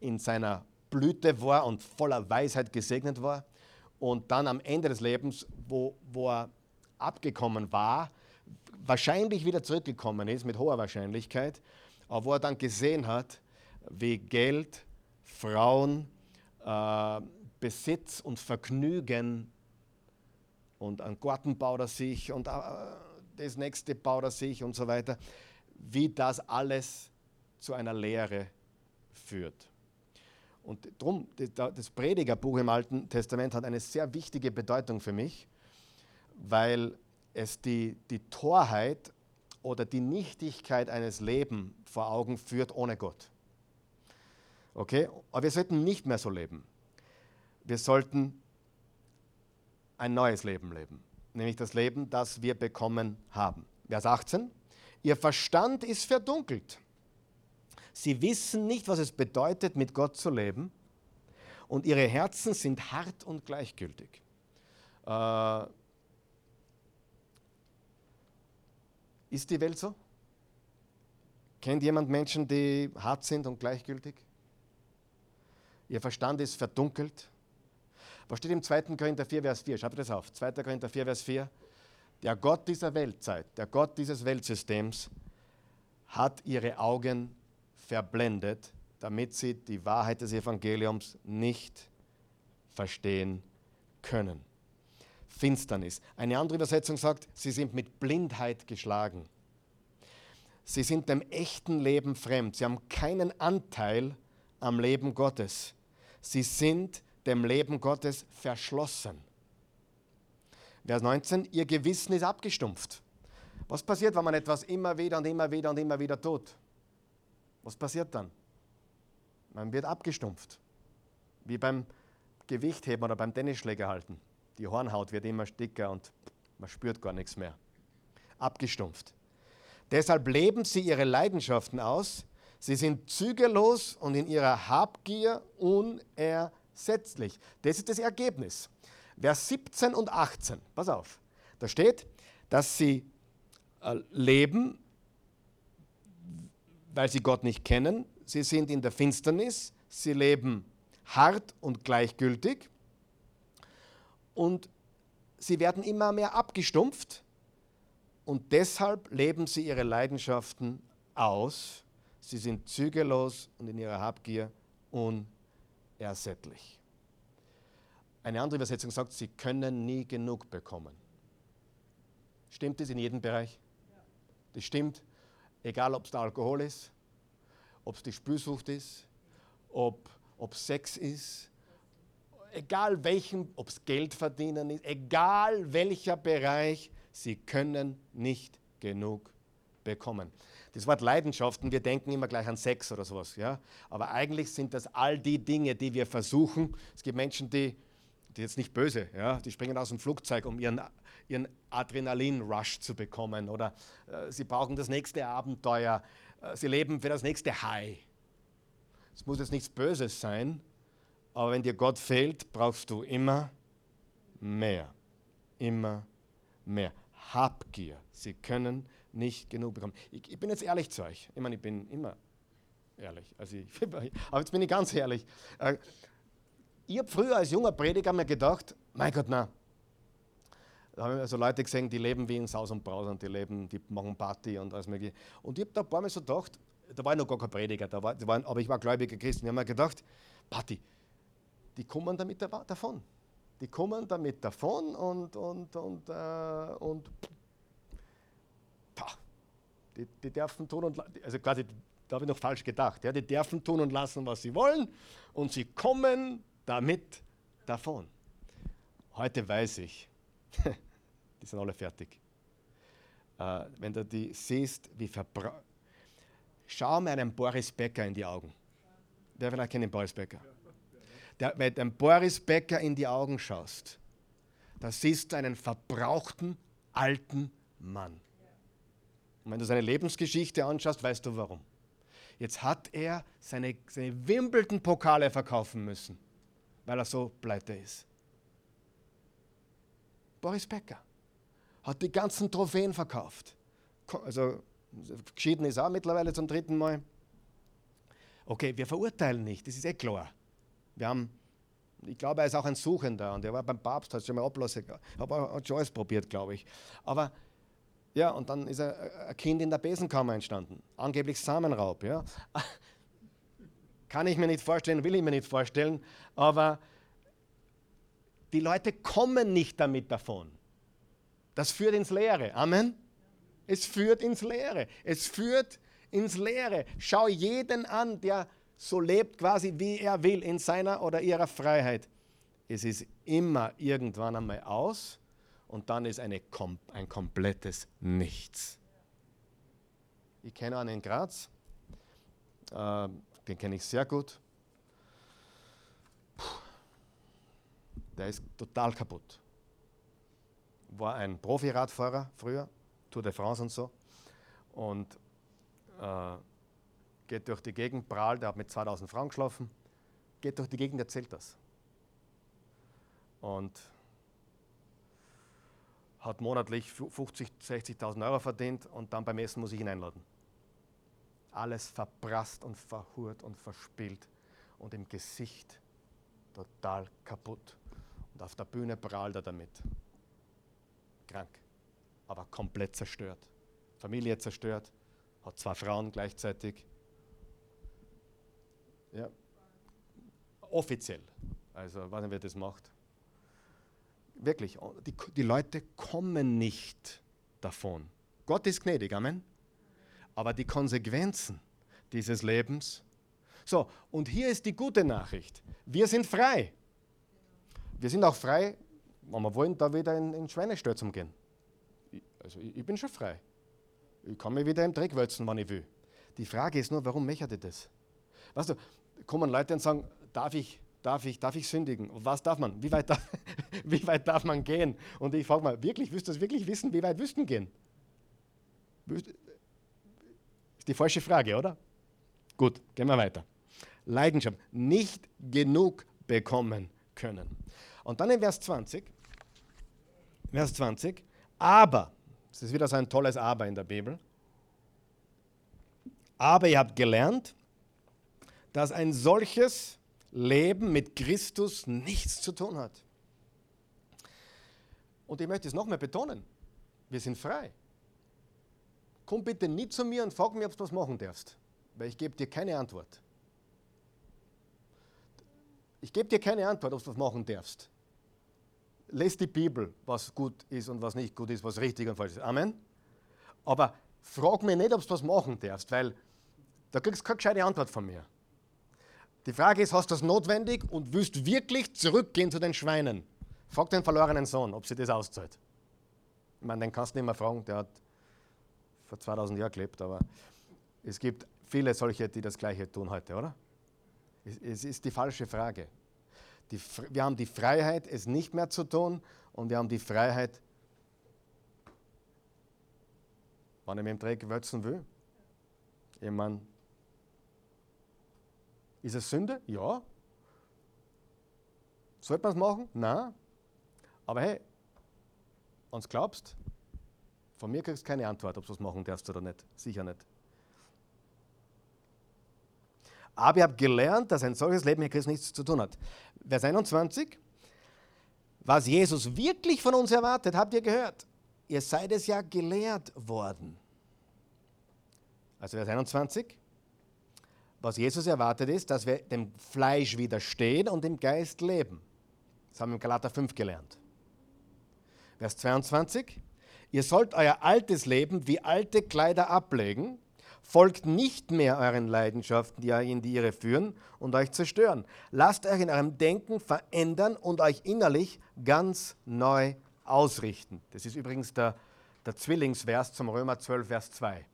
in seiner Blüte war und voller Weisheit gesegnet war und dann am Ende des Lebens, wo, wo er abgekommen war, wahrscheinlich wieder zurückgekommen ist, mit hoher Wahrscheinlichkeit, aber wo er dann gesehen hat, wie Geld, Frauen, äh, Besitz und Vergnügen und ein Garten baut er sich und äh, das nächste baut er sich und so weiter, wie das alles zu einer Lehre führt. Und darum, das Predigerbuch im Alten Testament hat eine sehr wichtige Bedeutung für mich, weil es die, die Torheit oder die Nichtigkeit eines Lebens vor Augen führt ohne Gott. Okay? Aber wir sollten nicht mehr so leben. Wir sollten ein neues Leben leben, nämlich das Leben, das wir bekommen haben. Vers 18. Ihr Verstand ist verdunkelt. Sie wissen nicht, was es bedeutet, mit Gott zu leben. und ihre Herzen sind hart und gleichgültig. Äh, ist die Welt so? Kennt jemand Menschen, die hart sind und gleichgültig? Ihr Verstand ist verdunkelt. Was steht im 2. Korinther 4, Vers 4? Schreibt das auf. 2. Korinther 4, Vers 4. Der Gott dieser Weltzeit, der Gott dieses Weltsystems hat ihre Augen verblendet, damit sie die Wahrheit des Evangeliums nicht verstehen können. Finsternis. Eine andere Übersetzung sagt, sie sind mit Blindheit geschlagen. Sie sind dem echten Leben fremd. Sie haben keinen Anteil am Leben Gottes. Sie sind dem Leben Gottes verschlossen. Vers 19, ihr Gewissen ist abgestumpft. Was passiert, wenn man etwas immer wieder und immer wieder und immer wieder tut? Was passiert dann? Man wird abgestumpft. Wie beim Gewichtheben oder beim Tennisschläger halten. Die Hornhaut wird immer dicker und man spürt gar nichts mehr. Abgestumpft. Deshalb leben sie ihre Leidenschaften aus. Sie sind zügellos und in ihrer Habgier unersetzlich. Das ist das Ergebnis. Vers 17 und 18, pass auf, da steht, dass sie äh, leben, weil sie Gott nicht kennen. Sie sind in der Finsternis, sie leben hart und gleichgültig und sie werden immer mehr abgestumpft und deshalb leben sie ihre Leidenschaften aus. Sie sind zügellos und in ihrer Habgier unersättlich. Eine andere Übersetzung sagt, sie können nie genug bekommen. Stimmt das in jedem Bereich? Das stimmt, egal ob es der Alkohol ist, ob es die Spülsucht ist, ob, ob Sex ist, egal welchen, ob es Geld verdienen ist, egal welcher Bereich, sie können nicht genug bekommen. Das Wort Leidenschaften, wir denken immer gleich an Sex oder sowas, ja? aber eigentlich sind das all die Dinge, die wir versuchen. Es gibt Menschen, die die jetzt nicht böse, ja, die springen aus dem Flugzeug, um ihren, ihren Adrenalin-Rush zu bekommen oder äh, sie brauchen das nächste Abenteuer, äh, sie leben für das nächste High. Es muss jetzt nichts Böses sein, aber wenn dir Gott fehlt, brauchst du immer mehr, immer mehr. Habgier, sie können nicht genug bekommen. Ich, ich bin jetzt ehrlich zu euch, ich meine, ich bin immer ehrlich, also ich, aber jetzt bin ich ganz ehrlich. Äh, ich habe früher als junger Prediger mir gedacht, mein Gott, na. Da habe ich also Leute gesehen, die leben wie in Saus und Braus und die leben, die machen Party und alles mögliche. Und ich habe da ein paar Mal so gedacht, da war ich noch gar kein Prediger, da war, da war, aber ich war gläubiger Christen. Ich habe mir gedacht, Party, die kommen damit davon. Die kommen damit davon und, und, und, äh, und pah, die, die dürfen tun und, also quasi, da habe ich noch falsch gedacht, ja, die dürfen tun und lassen, was sie wollen und sie kommen damit davon. Heute weiß ich, die sind alle fertig. Äh, wenn du die siehst, wie verbraucht. Schau mir einen Boris Becker in die Augen. Wer vielleicht kennt den Boris Becker? Der, wenn du einem Boris Becker in die Augen schaust, da siehst du einen verbrauchten alten Mann. Und wenn du seine Lebensgeschichte anschaust, weißt du warum. Jetzt hat er seine, seine Wimbledon-Pokale verkaufen müssen weil er so pleite ist. Boris Becker hat die ganzen Trophäen verkauft. Also geschieden ist auch mittlerweile zum dritten Mal. Okay, wir verurteilen nicht, das ist eh klar. Wir haben, ich glaube, er ist auch ein Suchender und er war beim Papst, hat schon mal Ablasse, hat schon alles probiert, glaube ich. Aber ja, und dann ist ein Kind in der Besenkammer entstanden. Angeblich Samenraub, ja. Kann ich mir nicht vorstellen, will ich mir nicht vorstellen, aber die Leute kommen nicht damit davon. Das führt ins Leere. Amen. Es führt ins Leere. Es führt ins Leere. Schau jeden an, der so lebt quasi, wie er will, in seiner oder ihrer Freiheit. Es ist immer irgendwann einmal aus und dann ist eine, ein komplettes Nichts. Ich kenne einen in Graz, äh, den kenne ich sehr gut. Der ist total kaputt. War ein Profi-Radfahrer früher, Tour de France und so. Und äh, geht durch die Gegend, prahlt, er hat mit 2000 Franken geschlafen, geht durch die Gegend, erzählt das. und hat monatlich 50.000, 60.000 Euro verdient und dann beim Essen muss ich ihn einladen. Alles verprasst und verhurt und verspielt und im Gesicht total kaputt. Und auf der Bühne prahlt er damit. Krank, aber komplett zerstört. Familie zerstört, hat zwei Frauen gleichzeitig. Ja, offiziell. Also, weiß nicht, wer das macht. Wirklich, die, die Leute kommen nicht davon. Gott ist gnädig, Amen. Aber die Konsequenzen dieses Lebens. So, und hier ist die gute Nachricht. Wir sind frei. Wir sind auch frei, wenn wir wollen, da wieder in, in Schweinestall zu gehen. Ich, also ich, ich, bin schon frei. Ich kann mich wieder im Dreck wälzen, wann ich will. Die Frage ist nur, warum mechert ihr das? Weißt du, kommen Leute und sagen, darf ich, darf ich, darf ich sündigen? Was darf man? Wie weit darf, wie weit darf man gehen? Und ich frage mal, wirklich, willst du das wirklich wissen? Wie weit wüssten gehen? Ist die falsche Frage, oder? Gut, gehen wir weiter. Leidenschaft, nicht genug bekommen können. Und dann in Vers 20, Vers 20, aber, das ist wieder so ein tolles Aber in der Bibel, aber ihr habt gelernt, dass ein solches Leben mit Christus nichts zu tun hat. Und ich möchte es nochmal betonen, wir sind frei. Komm bitte nie zu mir und frag mich, ob du was machen darfst, weil ich gebe dir keine Antwort. Ich gebe dir keine Antwort, ob du was machen darfst. Lest die Bibel, was gut ist und was nicht gut ist, was richtig und falsch ist. Amen. Aber frag mich nicht, ob du was machen darfst, weil da kriegst du keine gescheite Antwort von mir. Die Frage ist, hast du das notwendig und willst wirklich zurückgehen zu den Schweinen? Frag den verlorenen Sohn, ob sie das auszahlt. Ich meine, den kannst du nicht mehr fragen, der hat vor 2000 Jahren gelebt, aber es gibt viele solche, die das Gleiche tun heute, oder? Es ist die falsche Frage. Die, wir haben die Freiheit, es nicht mehr zu tun und wir haben die Freiheit, wann ich mit dem Dreck wälzen will. Ich meine, ist es Sünde? Ja. Sollte man es machen? Nein. Aber hey, wenn du glaubst, von mir kriegst du keine Antwort, ob du es machen darfst oder nicht. Sicher nicht. Aber ich habe gelernt, dass ein solches Leben mit Christus nichts zu tun hat. Vers 21. Was Jesus wirklich von uns erwartet, habt ihr gehört. Ihr seid es ja gelehrt worden. Also Vers 21. Was Jesus erwartet ist, dass wir dem Fleisch widerstehen und im Geist leben. Das haben wir im Galater 5 gelernt. Vers 22. Ihr sollt euer altes Leben wie alte Kleider ablegen. Folgt nicht mehr euren Leidenschaften, die euch in die Irre führen und euch zerstören. Lasst euch in eurem Denken verändern und euch innerlich ganz neu ausrichten. Das ist übrigens der, der Zwillingsvers zum Römer 12, Vers 2.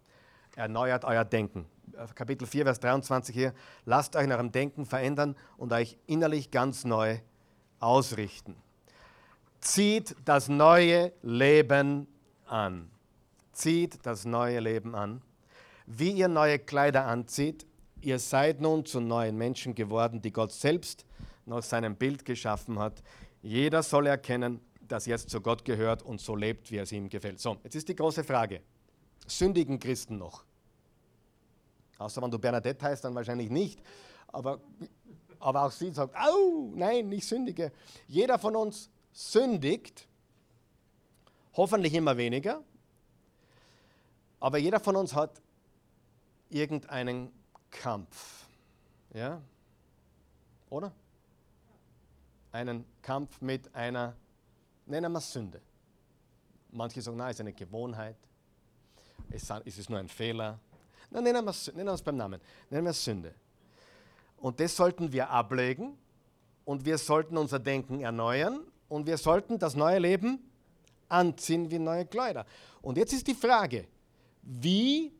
Erneuert euer Denken. Kapitel 4, Vers 23 hier, lasst euch in eurem Denken verändern und euch innerlich ganz neu ausrichten. Zieht das neue Leben an. Zieht das neue Leben an. Wie ihr neue Kleider anzieht, ihr seid nun zu neuen Menschen geworden, die Gott selbst nach seinem Bild geschaffen hat. Jeder soll erkennen, dass er jetzt zu Gott gehört und so lebt, wie es ihm gefällt. So, jetzt ist die große Frage. Sündigen Christen noch? Außer wenn du Bernadette heißt, dann wahrscheinlich nicht. Aber, aber auch sie sagt, au, nein, ich sündige. Jeder von uns sündigt, hoffentlich immer weniger, aber jeder von uns hat irgendeinen Kampf. Ja? Oder? Einen Kampf mit einer, nennen wir es Sünde. Manche sagen, nein, es ist eine Gewohnheit. Es ist nur ein Fehler. Na, nennen wir es nennen beim Namen. Nennen wir es Sünde. Und das sollten wir ablegen und wir sollten unser Denken erneuern und wir sollten das neue Leben anziehen wie neue Kleider. Und jetzt ist die Frage, wie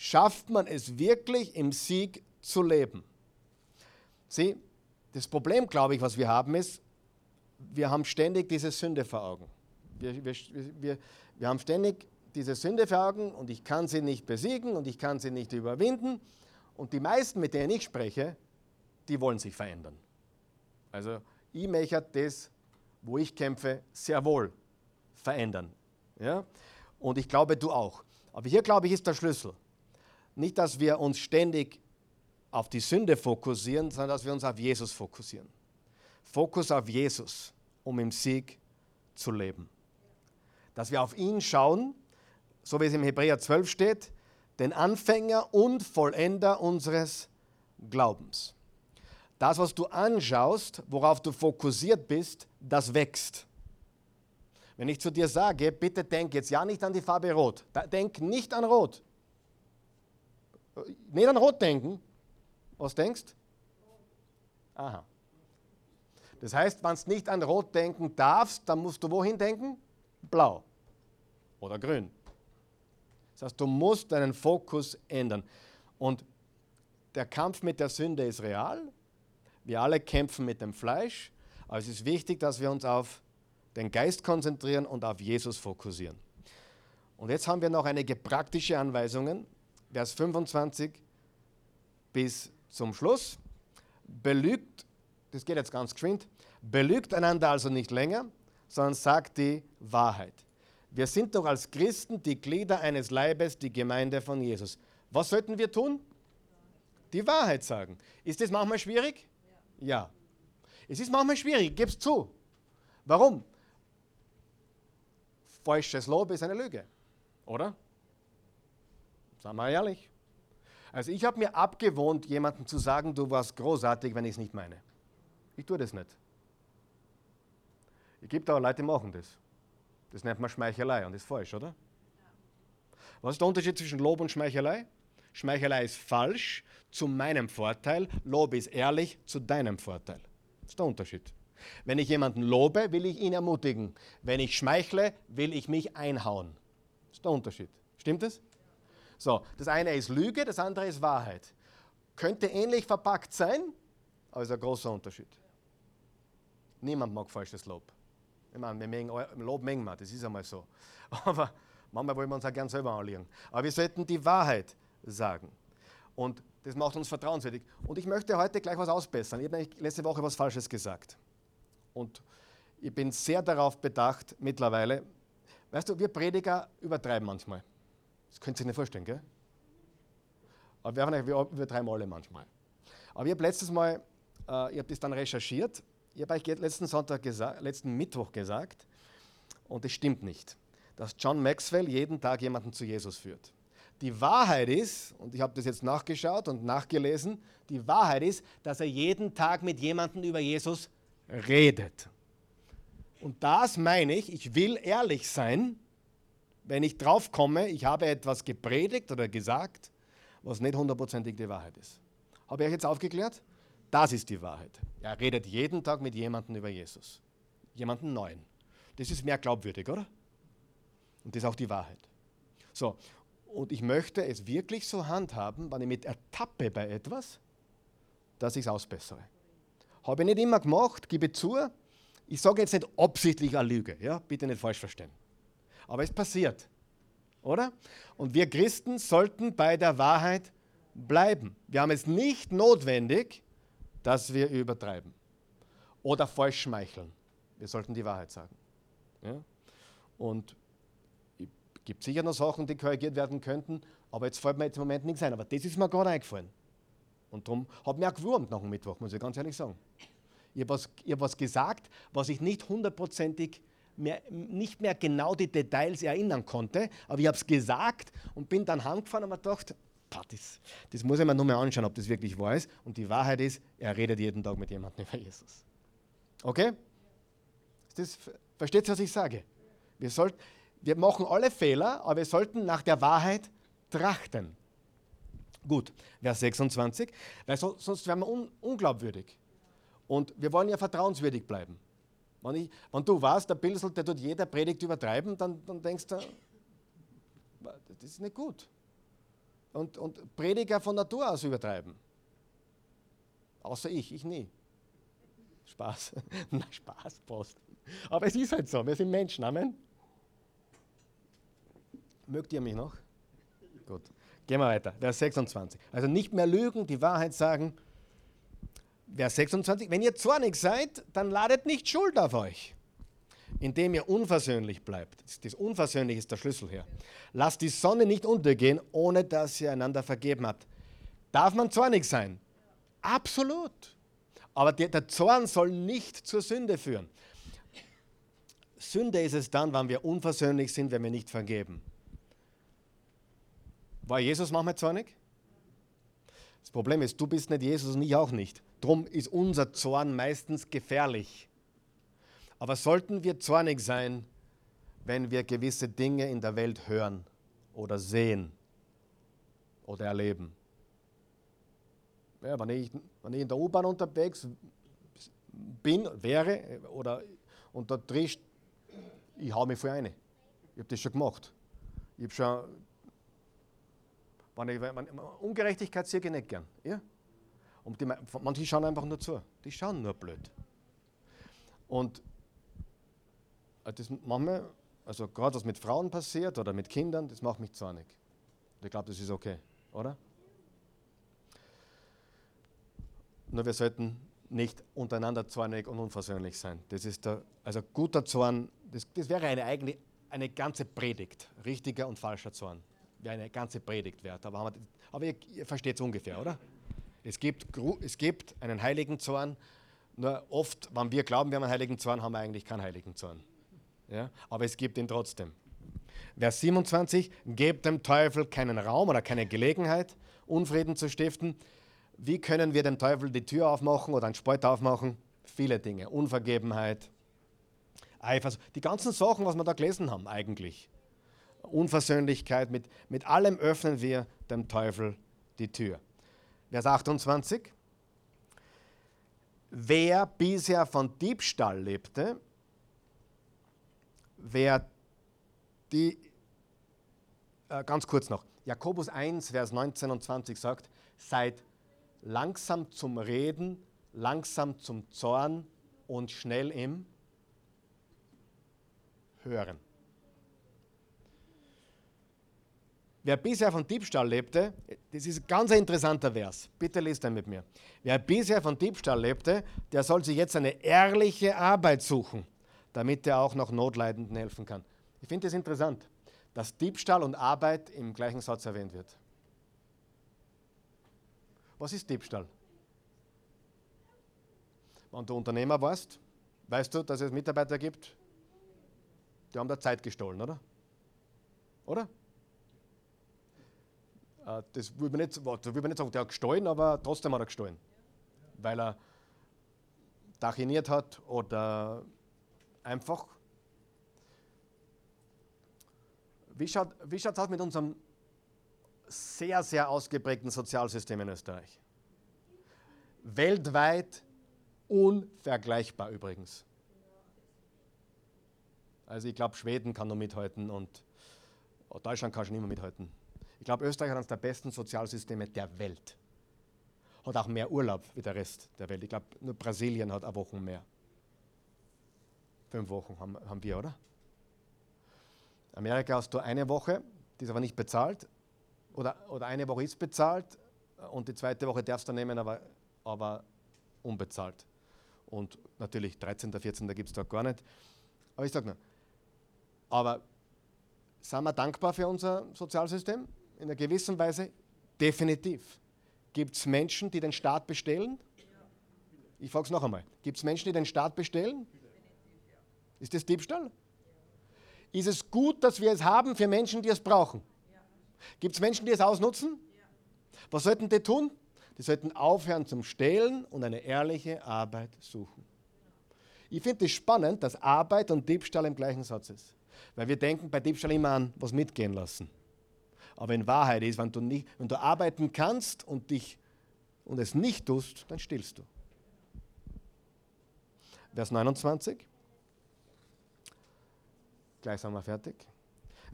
schafft man es wirklich im Sieg zu leben? Sieh, das Problem, glaube ich, was wir haben, ist, wir haben ständig diese Sünde vor Augen. Wir, wir, wir, wir haben ständig diese Sünde vor Augen und ich kann sie nicht besiegen und ich kann sie nicht überwinden. Und die meisten, mit denen ich spreche, die wollen sich verändern. Also ich möchte das wo ich kämpfe, sehr wohl verändern. Ja? Und ich glaube, du auch. Aber hier, glaube ich, ist der Schlüssel. Nicht, dass wir uns ständig auf die Sünde fokussieren, sondern dass wir uns auf Jesus fokussieren. Fokus auf Jesus, um im Sieg zu leben. Dass wir auf ihn schauen, so wie es im Hebräer 12 steht, den Anfänger und Vollender unseres Glaubens. Das, was du anschaust, worauf du fokussiert bist, das wächst. Wenn ich zu dir sage, bitte denk jetzt ja nicht an die Farbe Rot. Denk nicht an Rot. Nicht an Rot denken. Was denkst? Aha. Das heißt, wenn du nicht an Rot denken darfst, dann musst du wohin denken? Blau oder grün. Das heißt, du musst deinen Fokus ändern. Und der Kampf mit der Sünde ist real. Wir alle kämpfen mit dem Fleisch. Aber es ist wichtig, dass wir uns auf den Geist konzentrieren und auf Jesus fokussieren. Und jetzt haben wir noch einige praktische Anweisungen. Vers 25 bis zum Schluss. Belügt, das geht jetzt ganz geschwind, belügt einander also nicht länger, sondern sagt die Wahrheit. Wir sind doch als Christen die Glieder eines Leibes, die Gemeinde von Jesus. Was sollten wir tun? Die Wahrheit sagen. Ist das manchmal schwierig? Ja. Es ist manchmal schwierig, gib's zu. Warum? Falsches Lob ist eine Lüge, oder? Sagen wir ehrlich. Also ich habe mir abgewohnt, jemandem zu sagen, du warst großartig, wenn ich es nicht meine. Ich tue das nicht. Es gibt aber Leute, die machen das. Das nennt man Schmeichelei und ist falsch, oder? Was ist der Unterschied zwischen Lob und Schmeichelei? Schmeichelei ist falsch zu meinem Vorteil, Lob ist ehrlich zu deinem Vorteil. Das ist der Unterschied. Wenn ich jemanden lobe, will ich ihn ermutigen. Wenn ich schmeichle, will ich mich einhauen. Das ist der Unterschied. Stimmt es? So, das eine ist Lüge, das andere ist Wahrheit. Könnte ähnlich verpackt sein, aber es ist ein großer Unterschied. Niemand mag falsches Lob. Ich meine, wir mögen, Lob mögen wir, das ist einmal so. Aber manchmal wollen wir uns auch gern selber anlegen. Aber wir sollten die Wahrheit sagen. Und das macht uns vertrauenswürdig. Und ich möchte heute gleich was ausbessern. Ich habe letzte Woche was Falsches gesagt. Und ich bin sehr darauf bedacht mittlerweile. Weißt du, wir Prediger übertreiben manchmal. Das könnt ihr sich nicht vorstellen, gell? Aber wir, wir übertreiben alle manchmal. Aber ich habe letztes Mal, äh, ich habe das dann recherchiert ich habe euch letzten, Sonntag letzten Mittwoch gesagt, und es stimmt nicht, dass John Maxwell jeden Tag jemanden zu Jesus führt. Die Wahrheit ist, und ich habe das jetzt nachgeschaut und nachgelesen, die Wahrheit ist, dass er jeden Tag mit jemandem über Jesus redet. Und das meine ich, ich will ehrlich sein, wenn ich drauf komme, ich habe etwas gepredigt oder gesagt, was nicht hundertprozentig die Wahrheit ist. Habe ich euch jetzt aufgeklärt? Das ist die Wahrheit. Er redet jeden Tag mit jemandem über Jesus. Jemanden neuen. Das ist mehr glaubwürdig, oder? Und das ist auch die Wahrheit. So, und ich möchte es wirklich so handhaben, wenn ich mit ertappe bei etwas, dass ich es ausbessere. Habe ich nicht immer gemacht, gebe zu. Ich sage jetzt nicht absichtlich eine Lüge, ja? bitte nicht falsch verstehen. Aber es passiert, oder? Und wir Christen sollten bei der Wahrheit bleiben. Wir haben es nicht notwendig, dass wir übertreiben oder falsch schmeicheln. Wir sollten die Wahrheit sagen. Ja? Und es gibt sicher noch Sachen, die korrigiert werden könnten, aber jetzt fällt mir jetzt im Moment nichts ein. Aber das ist mir gerade eingefallen. Und darum hat mir auch gewurmt nach dem Mittwoch, muss ich ganz ehrlich sagen. Ich habe was, hab was gesagt, was ich nicht hundertprozentig mehr, nicht mehr genau die Details erinnern konnte, aber ich habe es gesagt und bin dann heimgefahren und habe gedacht, das, das muss ich mir nur mal anschauen, ob das wirklich wahr ist. Und die Wahrheit ist, er redet jeden Tag mit jemandem über Jesus. Okay? Das, versteht ihr, was ich sage? Wir, sollten, wir machen alle Fehler, aber wir sollten nach der Wahrheit trachten. Gut, Vers 26, weil so, sonst wären wir un, unglaubwürdig. Und wir wollen ja vertrauenswürdig bleiben. Wenn, ich, wenn du weißt, der Pilsel, der tut jeder Predigt übertreiben, dann, dann denkst du, das ist nicht gut und, und Prediger von Natur aus übertreiben. Außer ich, ich nie. Spaß. Na, Spaß, Post. Aber es ist halt so, wir sind Menschen, Amen. Mögt ihr mich noch? Gut. Gehen wir weiter. Vers 26. Also nicht mehr lügen, die Wahrheit sagen. Vers 26. Wenn ihr zornig seid, dann ladet nicht Schuld auf euch. indem ihr unversöhnlich bleibt. Das, das Unversöhnlich ist der Schlüssel hier. Lasst die Sonne nicht untergehen, ohne dass ihr einander vergeben habt. Darf man zornig sein? Absolut. Aber der, der Zorn soll nicht zur Sünde führen. Sünde ist es dann, wenn wir unversöhnlich sind, wenn wir nicht vergeben. War Jesus manchmal zornig? Das Problem ist, du bist nicht Jesus und ich auch nicht. Drum ist unser Zorn meistens gefährlich. Aber sollten wir zornig sein, wenn wir gewisse Dinge in der Welt hören oder sehen oder erleben? Ja, wenn, ich, wenn ich in der U-Bahn unterwegs bin, wäre oder und da drischt, ich hau mich voll eine. Ich habe das schon gemacht. Ich habe schon, wenn ich, wenn, Ungerechtigkeit sehe ich nicht gern. Ja? Und die, manche schauen einfach nur zu. Die schauen nur blöd. Und äh, das manchmal, also gerade was mit Frauen passiert oder mit Kindern, das macht mich zornig. Ich glaube, das ist okay, oder? Nur wir sollten nicht untereinander zornig und unversöhnlich sein. Das ist der, also guter Zorn, das, das wäre eine eigene, eine ganze Predigt. Richtiger und falscher Zorn. Wäre eine ganze Predigt wert. Aber, aber ihr, ihr versteht es ungefähr, oder? Es gibt, es gibt einen heiligen Zorn, nur oft, wenn wir glauben, wir haben einen heiligen Zorn, haben wir eigentlich keinen heiligen Zorn. Ja? Aber es gibt ihn trotzdem. Vers 27, gebt dem Teufel keinen Raum oder keine Gelegenheit, Unfrieden zu stiften. Wie können wir dem Teufel die Tür aufmachen oder einen Spalt aufmachen? Viele Dinge. Unvergebenheit, Eifersucht, die ganzen Sachen, was wir da gelesen haben eigentlich. Unversöhnlichkeit, mit, mit allem öffnen wir dem Teufel die Tür. Vers 28. Wer bisher von Diebstahl lebte, wer die, äh, ganz kurz noch, Jakobus 1, Vers 19 und 20 sagt, seid langsam zum Reden, langsam zum Zorn und schnell im Hören. Wer bisher von Diebstahl lebte, das ist ein ganz interessanter Vers. Bitte lest den mit mir. Wer bisher von Diebstahl lebte, der soll sich jetzt eine ehrliche Arbeit suchen, damit er auch noch Notleidenden helfen kann. Ich finde es das interessant, dass Diebstahl und Arbeit im gleichen Satz erwähnt wird. Was ist Diebstahl? Wenn du Unternehmer warst, weißt du, dass es Mitarbeiter gibt, die haben da Zeit gestohlen, oder? Oder? Äh, das würde man, nicht, würde man nicht sagen, der hat gestohlen, aber trotzdem hat er gestohlen. Weil er dachiniert hat oder einfach. Wie schaut es aus mit unserem sehr, sehr ausgeprägten Sozialsystem in Österreich? Weltweit unvergleichbar übrigens. Also ich glaube, Schweden kann noch mithalten und Deutschland kann schon immer mithalten. Ich glaube, Österreich hat eines der besten Sozialsysteme der Welt. Hat auch mehr Urlaub wie der Rest der Welt. Ich glaube, nur Brasilien hat eine Woche mehr. Fünf Wochen haben, haben wir, oder? Amerika hast du eine Woche, die ist aber nicht bezahlt. Oder, oder eine Woche ist bezahlt und die zweite Woche darfst du nehmen, aber, aber unbezahlt. Und natürlich 13., 14. gibt es da gar nicht. Aber ich sage nur, aber sind wir dankbar für unser Sozialsystem? In einer gewissen Weise? Definitiv. Gibt es Menschen, die den Staat bestellen? Ich frage es noch einmal. Gibt es Menschen, die den Staat bestellen? Ist das Diebstahl? Ist es gut, dass wir es haben für Menschen, die es brauchen? Gibt es Menschen, die es ausnutzen? Was sollten die tun? Die sollten aufhören zum Stehlen und eine ehrliche Arbeit suchen. Ich finde es spannend, dass Arbeit und Diebstahl im gleichen Satz ist. Weil wir denken bei Diebstahl immer an was mitgehen lassen. Aber in Wahrheit ist, wenn du, nicht, wenn du arbeiten kannst und, dich, und es nicht tust, dann stillst du. Vers 29. Gleich sind wir fertig.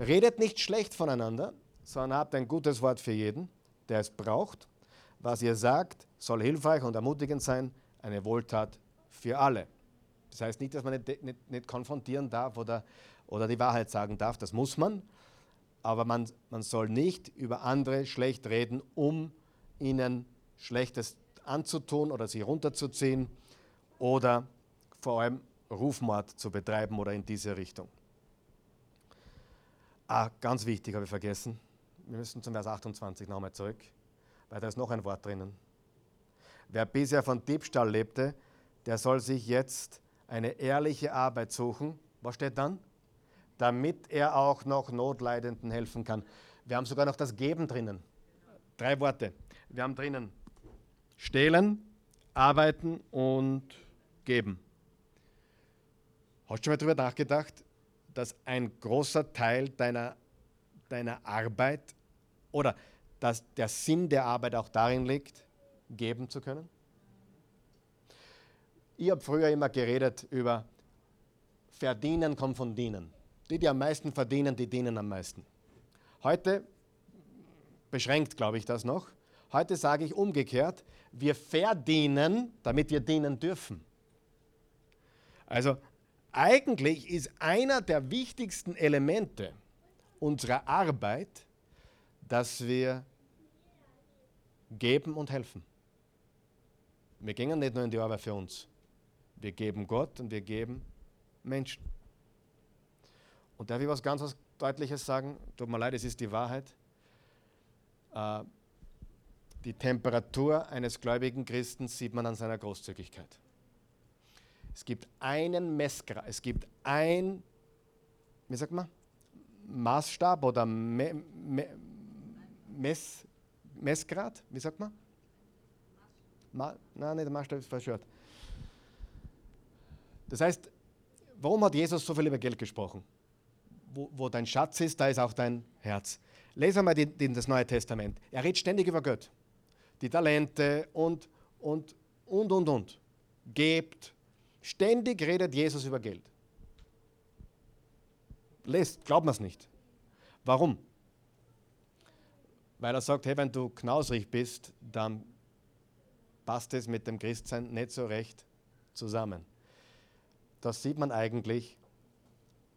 Redet nicht schlecht voneinander, sondern habt ein gutes Wort für jeden, der es braucht. Was ihr sagt, soll hilfreich und ermutigend sein, eine Wohltat für alle. Das heißt nicht, dass man nicht, nicht, nicht konfrontieren darf oder, oder die Wahrheit sagen darf, das muss man, aber man, man soll nicht über andere schlecht reden, um ihnen Schlechtes anzutun oder sie runterzuziehen oder vor allem Rufmord zu betreiben oder in diese Richtung. Ah, ganz wichtig, habe ich vergessen. Wir müssen zum Vers 28 nochmal zurück, weil da ist noch ein Wort drinnen. Wer bisher von Diebstahl lebte, der soll sich jetzt eine ehrliche Arbeit suchen. Was steht dann? Damit er auch noch Notleidenden helfen kann. Wir haben sogar noch das Geben drinnen. Drei Worte. Wir haben drinnen stehlen, arbeiten und geben. Hast du schon mal darüber nachgedacht, dass ein großer Teil deiner, deiner Arbeit oder dass der Sinn der Arbeit auch darin liegt, geben zu können? Ich habe früher immer geredet über Verdienen kommt von Dienen. Die, die am meisten verdienen, die dienen am meisten. Heute beschränkt, glaube ich, das noch. Heute sage ich umgekehrt, wir verdienen, damit wir dienen dürfen. Also eigentlich ist einer der wichtigsten Elemente unserer Arbeit, dass wir geben und helfen. Wir gehen nicht nur in die Arbeit für uns. Wir geben Gott und wir geben Menschen. Und darf ich was ganz was Deutliches sagen? Tut mir leid, es ist die Wahrheit. Äh, die Temperatur eines gläubigen Christen sieht man an seiner Großzügigkeit. Es gibt einen Messgrad, es gibt ein, wie sagt man, Maßstab oder Me, Me, Mess, Messgrad, wie sagt man? Ma, nein, nicht der Maßstab ist falsch. Das heißt, warum hat Jesus so viel über Geld gesprochen? Wo, wo dein Schatz ist, da ist auch dein Herz. Lesen wir die, die, das Neue Testament. Er redet ständig über Gott. Die Talente und, und, und, und, und. Gebt. Ständig redet Jesus über Geld. Lest, glaubt man es nicht. Warum? Weil er sagt, hey, wenn du knausrig bist, dann passt es mit dem Christsein nicht so recht zusammen. Da sieht man eigentlich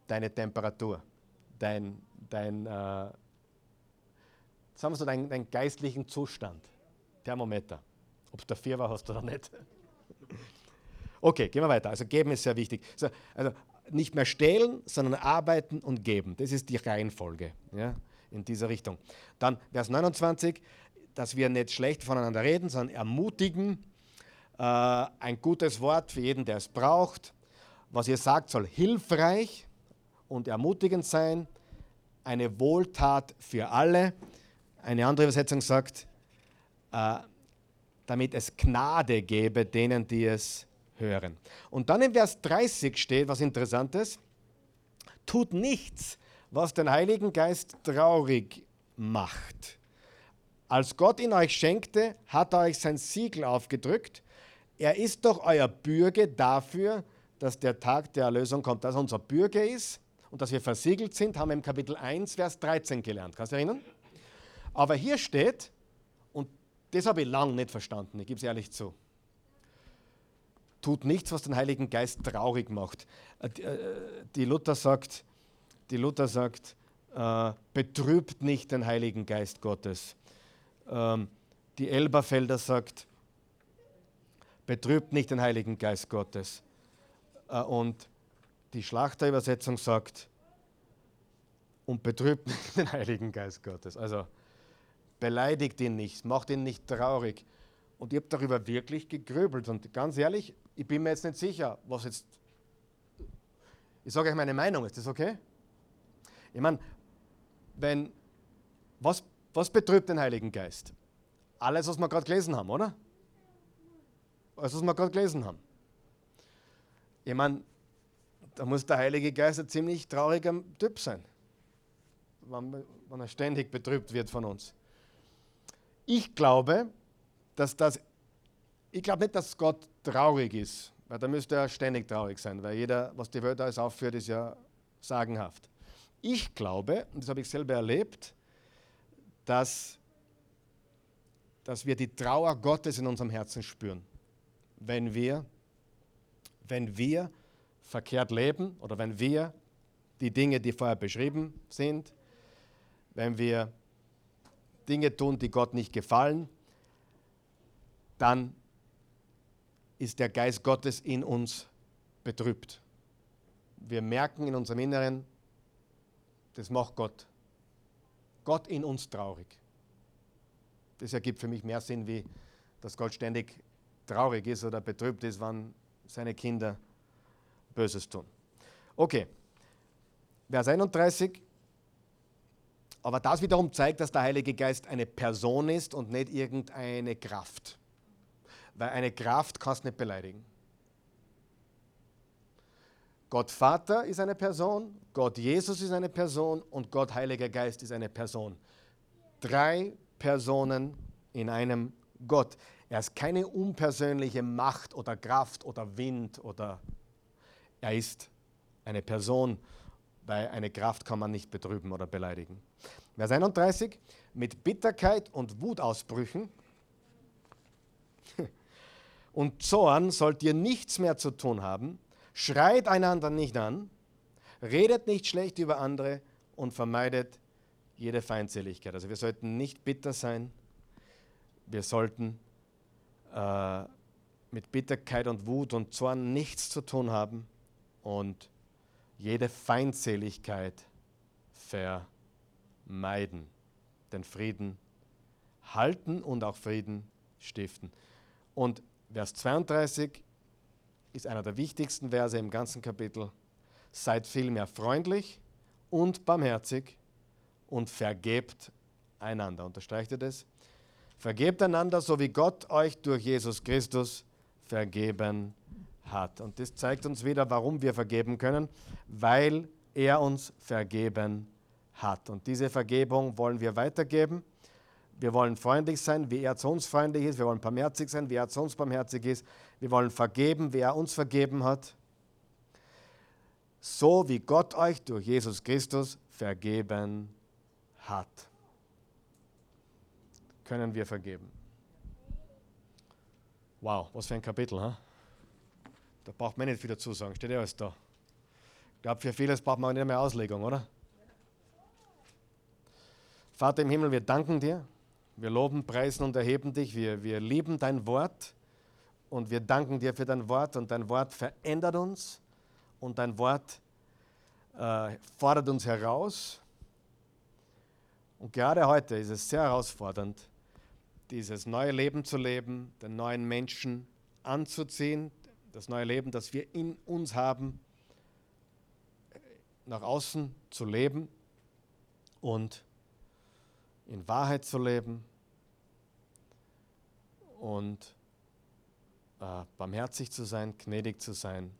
deine Temperatur, dein, dein äh, sagen wir so, deinen, deinen geistlichen Zustand. Thermometer. Ob du dafür war hast oder nicht. Okay, gehen wir weiter. Also geben ist sehr wichtig. Also, also nicht mehr stehlen, sondern arbeiten und geben. Das ist die Reihenfolge ja, in dieser Richtung. Dann Vers 29, dass wir nicht schlecht voneinander reden, sondern ermutigen. Äh, ein gutes Wort für jeden, der es braucht. Was ihr sagt, soll hilfreich und ermutigend sein. Eine Wohltat für alle. Eine andere Übersetzung sagt, äh, damit es Gnade gebe denen, die es hören. Und dann in Vers 30 steht was Interessantes. Tut nichts, was den Heiligen Geist traurig macht. Als Gott ihn euch schenkte, hat er euch sein Siegel aufgedrückt. Er ist doch euer Bürger dafür, dass der Tag der Erlösung kommt. Dass er unser Bürger ist und dass wir versiegelt sind, haben wir im Kapitel 1, Vers 13 gelernt. Kannst du erinnern? Aber hier steht, und das habe ich lange nicht verstanden, ich gebe es ehrlich zu, tut nichts, was den Heiligen Geist traurig macht. Äh, äh, die Luther sagt, die Luther sagt äh, betrübt nicht den Heiligen Geist Gottes. Ähm, die Elberfelder sagt, betrübt nicht den Heiligen Geist Gottes. Und die Schlachterübersetzung sagt, und betrübt nicht den Heiligen Geist Gottes. Also beleidigt ihn nicht, macht ihn nicht traurig. Und ich habe darüber wirklich gegrübelt. Und ganz ehrlich, ich bin mir jetzt nicht sicher, was jetzt. Ich sage euch meine Meinung, ist das okay? Ich meine, wenn. Was, was betrübt den Heiligen Geist? Alles, was wir gerade gelesen haben, oder? Alles, was wir gerade gelesen haben. Ich meine, da muss der Heilige Geist ein ziemlich trauriger Typ sein, wenn, wenn er ständig betrübt wird von uns. Ich glaube, dass das, ich glaube nicht, dass Gott traurig ist, weil da müsste er ständig traurig sein, weil jeder, was die Welt alles aufführt, ist ja sagenhaft. Ich glaube, und das habe ich selber erlebt, dass, dass wir die Trauer Gottes in unserem Herzen spüren, wenn wir, wenn wir verkehrt leben oder wenn wir die Dinge, die vorher beschrieben sind, wenn wir Dinge tun, die Gott nicht gefallen, dann ist der Geist Gottes in uns betrübt. Wir merken in unserem Inneren, das macht Gott. Gott in uns traurig. Das ergibt für mich mehr Sinn, wie dass Gott ständig traurig ist oder betrübt ist, wenn seine Kinder Böses tun. Okay, Vers 31. Aber das wiederum zeigt, dass der Heilige Geist eine Person ist und nicht irgendeine Kraft. Weil eine Kraft kannst du nicht beleidigen. Gott Vater ist eine Person, Gott Jesus ist eine Person und Gott Heiliger Geist ist eine Person. Drei Personen in einem Gott. Er ist keine unpersönliche Macht oder Kraft oder Wind oder er ist eine Person, weil eine Kraft kann man nicht betrüben oder beleidigen. Vers 31, mit Bitterkeit und Wutausbrüchen und Zorn sollt ihr nichts mehr zu tun haben, Schreit einander nicht an, redet nicht schlecht über andere und vermeidet jede Feindseligkeit. Also wir sollten nicht bitter sein, wir sollten äh, mit Bitterkeit und Wut und Zorn nichts zu tun haben und jede Feindseligkeit vermeiden, den Frieden halten und auch Frieden stiften. Und Vers 32, ist einer der wichtigsten Verse im ganzen Kapitel. Seid vielmehr freundlich und barmherzig und vergebt einander. Unterstreicht ihr das? Vergebt einander, so wie Gott euch durch Jesus Christus vergeben hat. Und das zeigt uns wieder, warum wir vergeben können, weil er uns vergeben hat. Und diese Vergebung wollen wir weitergeben. Wir wollen freundlich sein, wie er zu uns freundlich ist. Wir wollen barmherzig sein, wie er zu uns barmherzig ist. Wir wollen vergeben, wie er uns vergeben hat. So wie Gott euch durch Jesus Christus vergeben hat, können wir vergeben. Wow, was für ein Kapitel, ha? Da braucht man nicht viel dazu sagen, steht ja alles da. Ich glaube, für vieles braucht man nicht mehr Auslegung, oder? Vater im Himmel, wir danken dir wir loben, preisen und erheben dich. Wir, wir lieben dein Wort und wir danken dir für dein Wort. Und dein Wort verändert uns und dein Wort äh, fordert uns heraus. Und gerade heute ist es sehr herausfordernd, dieses neue Leben zu leben, den neuen Menschen anzuziehen, das neue Leben, das wir in uns haben, nach außen zu leben und in Wahrheit zu leben und äh, barmherzig zu sein, gnädig zu sein,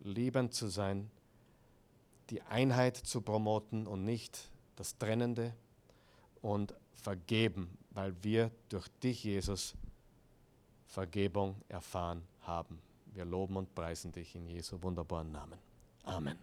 liebend zu sein, die Einheit zu promoten und nicht das Trennende und vergeben, weil wir durch dich, Jesus, Vergebung erfahren haben. Wir loben und preisen dich in Jesu wunderbaren Namen. Amen.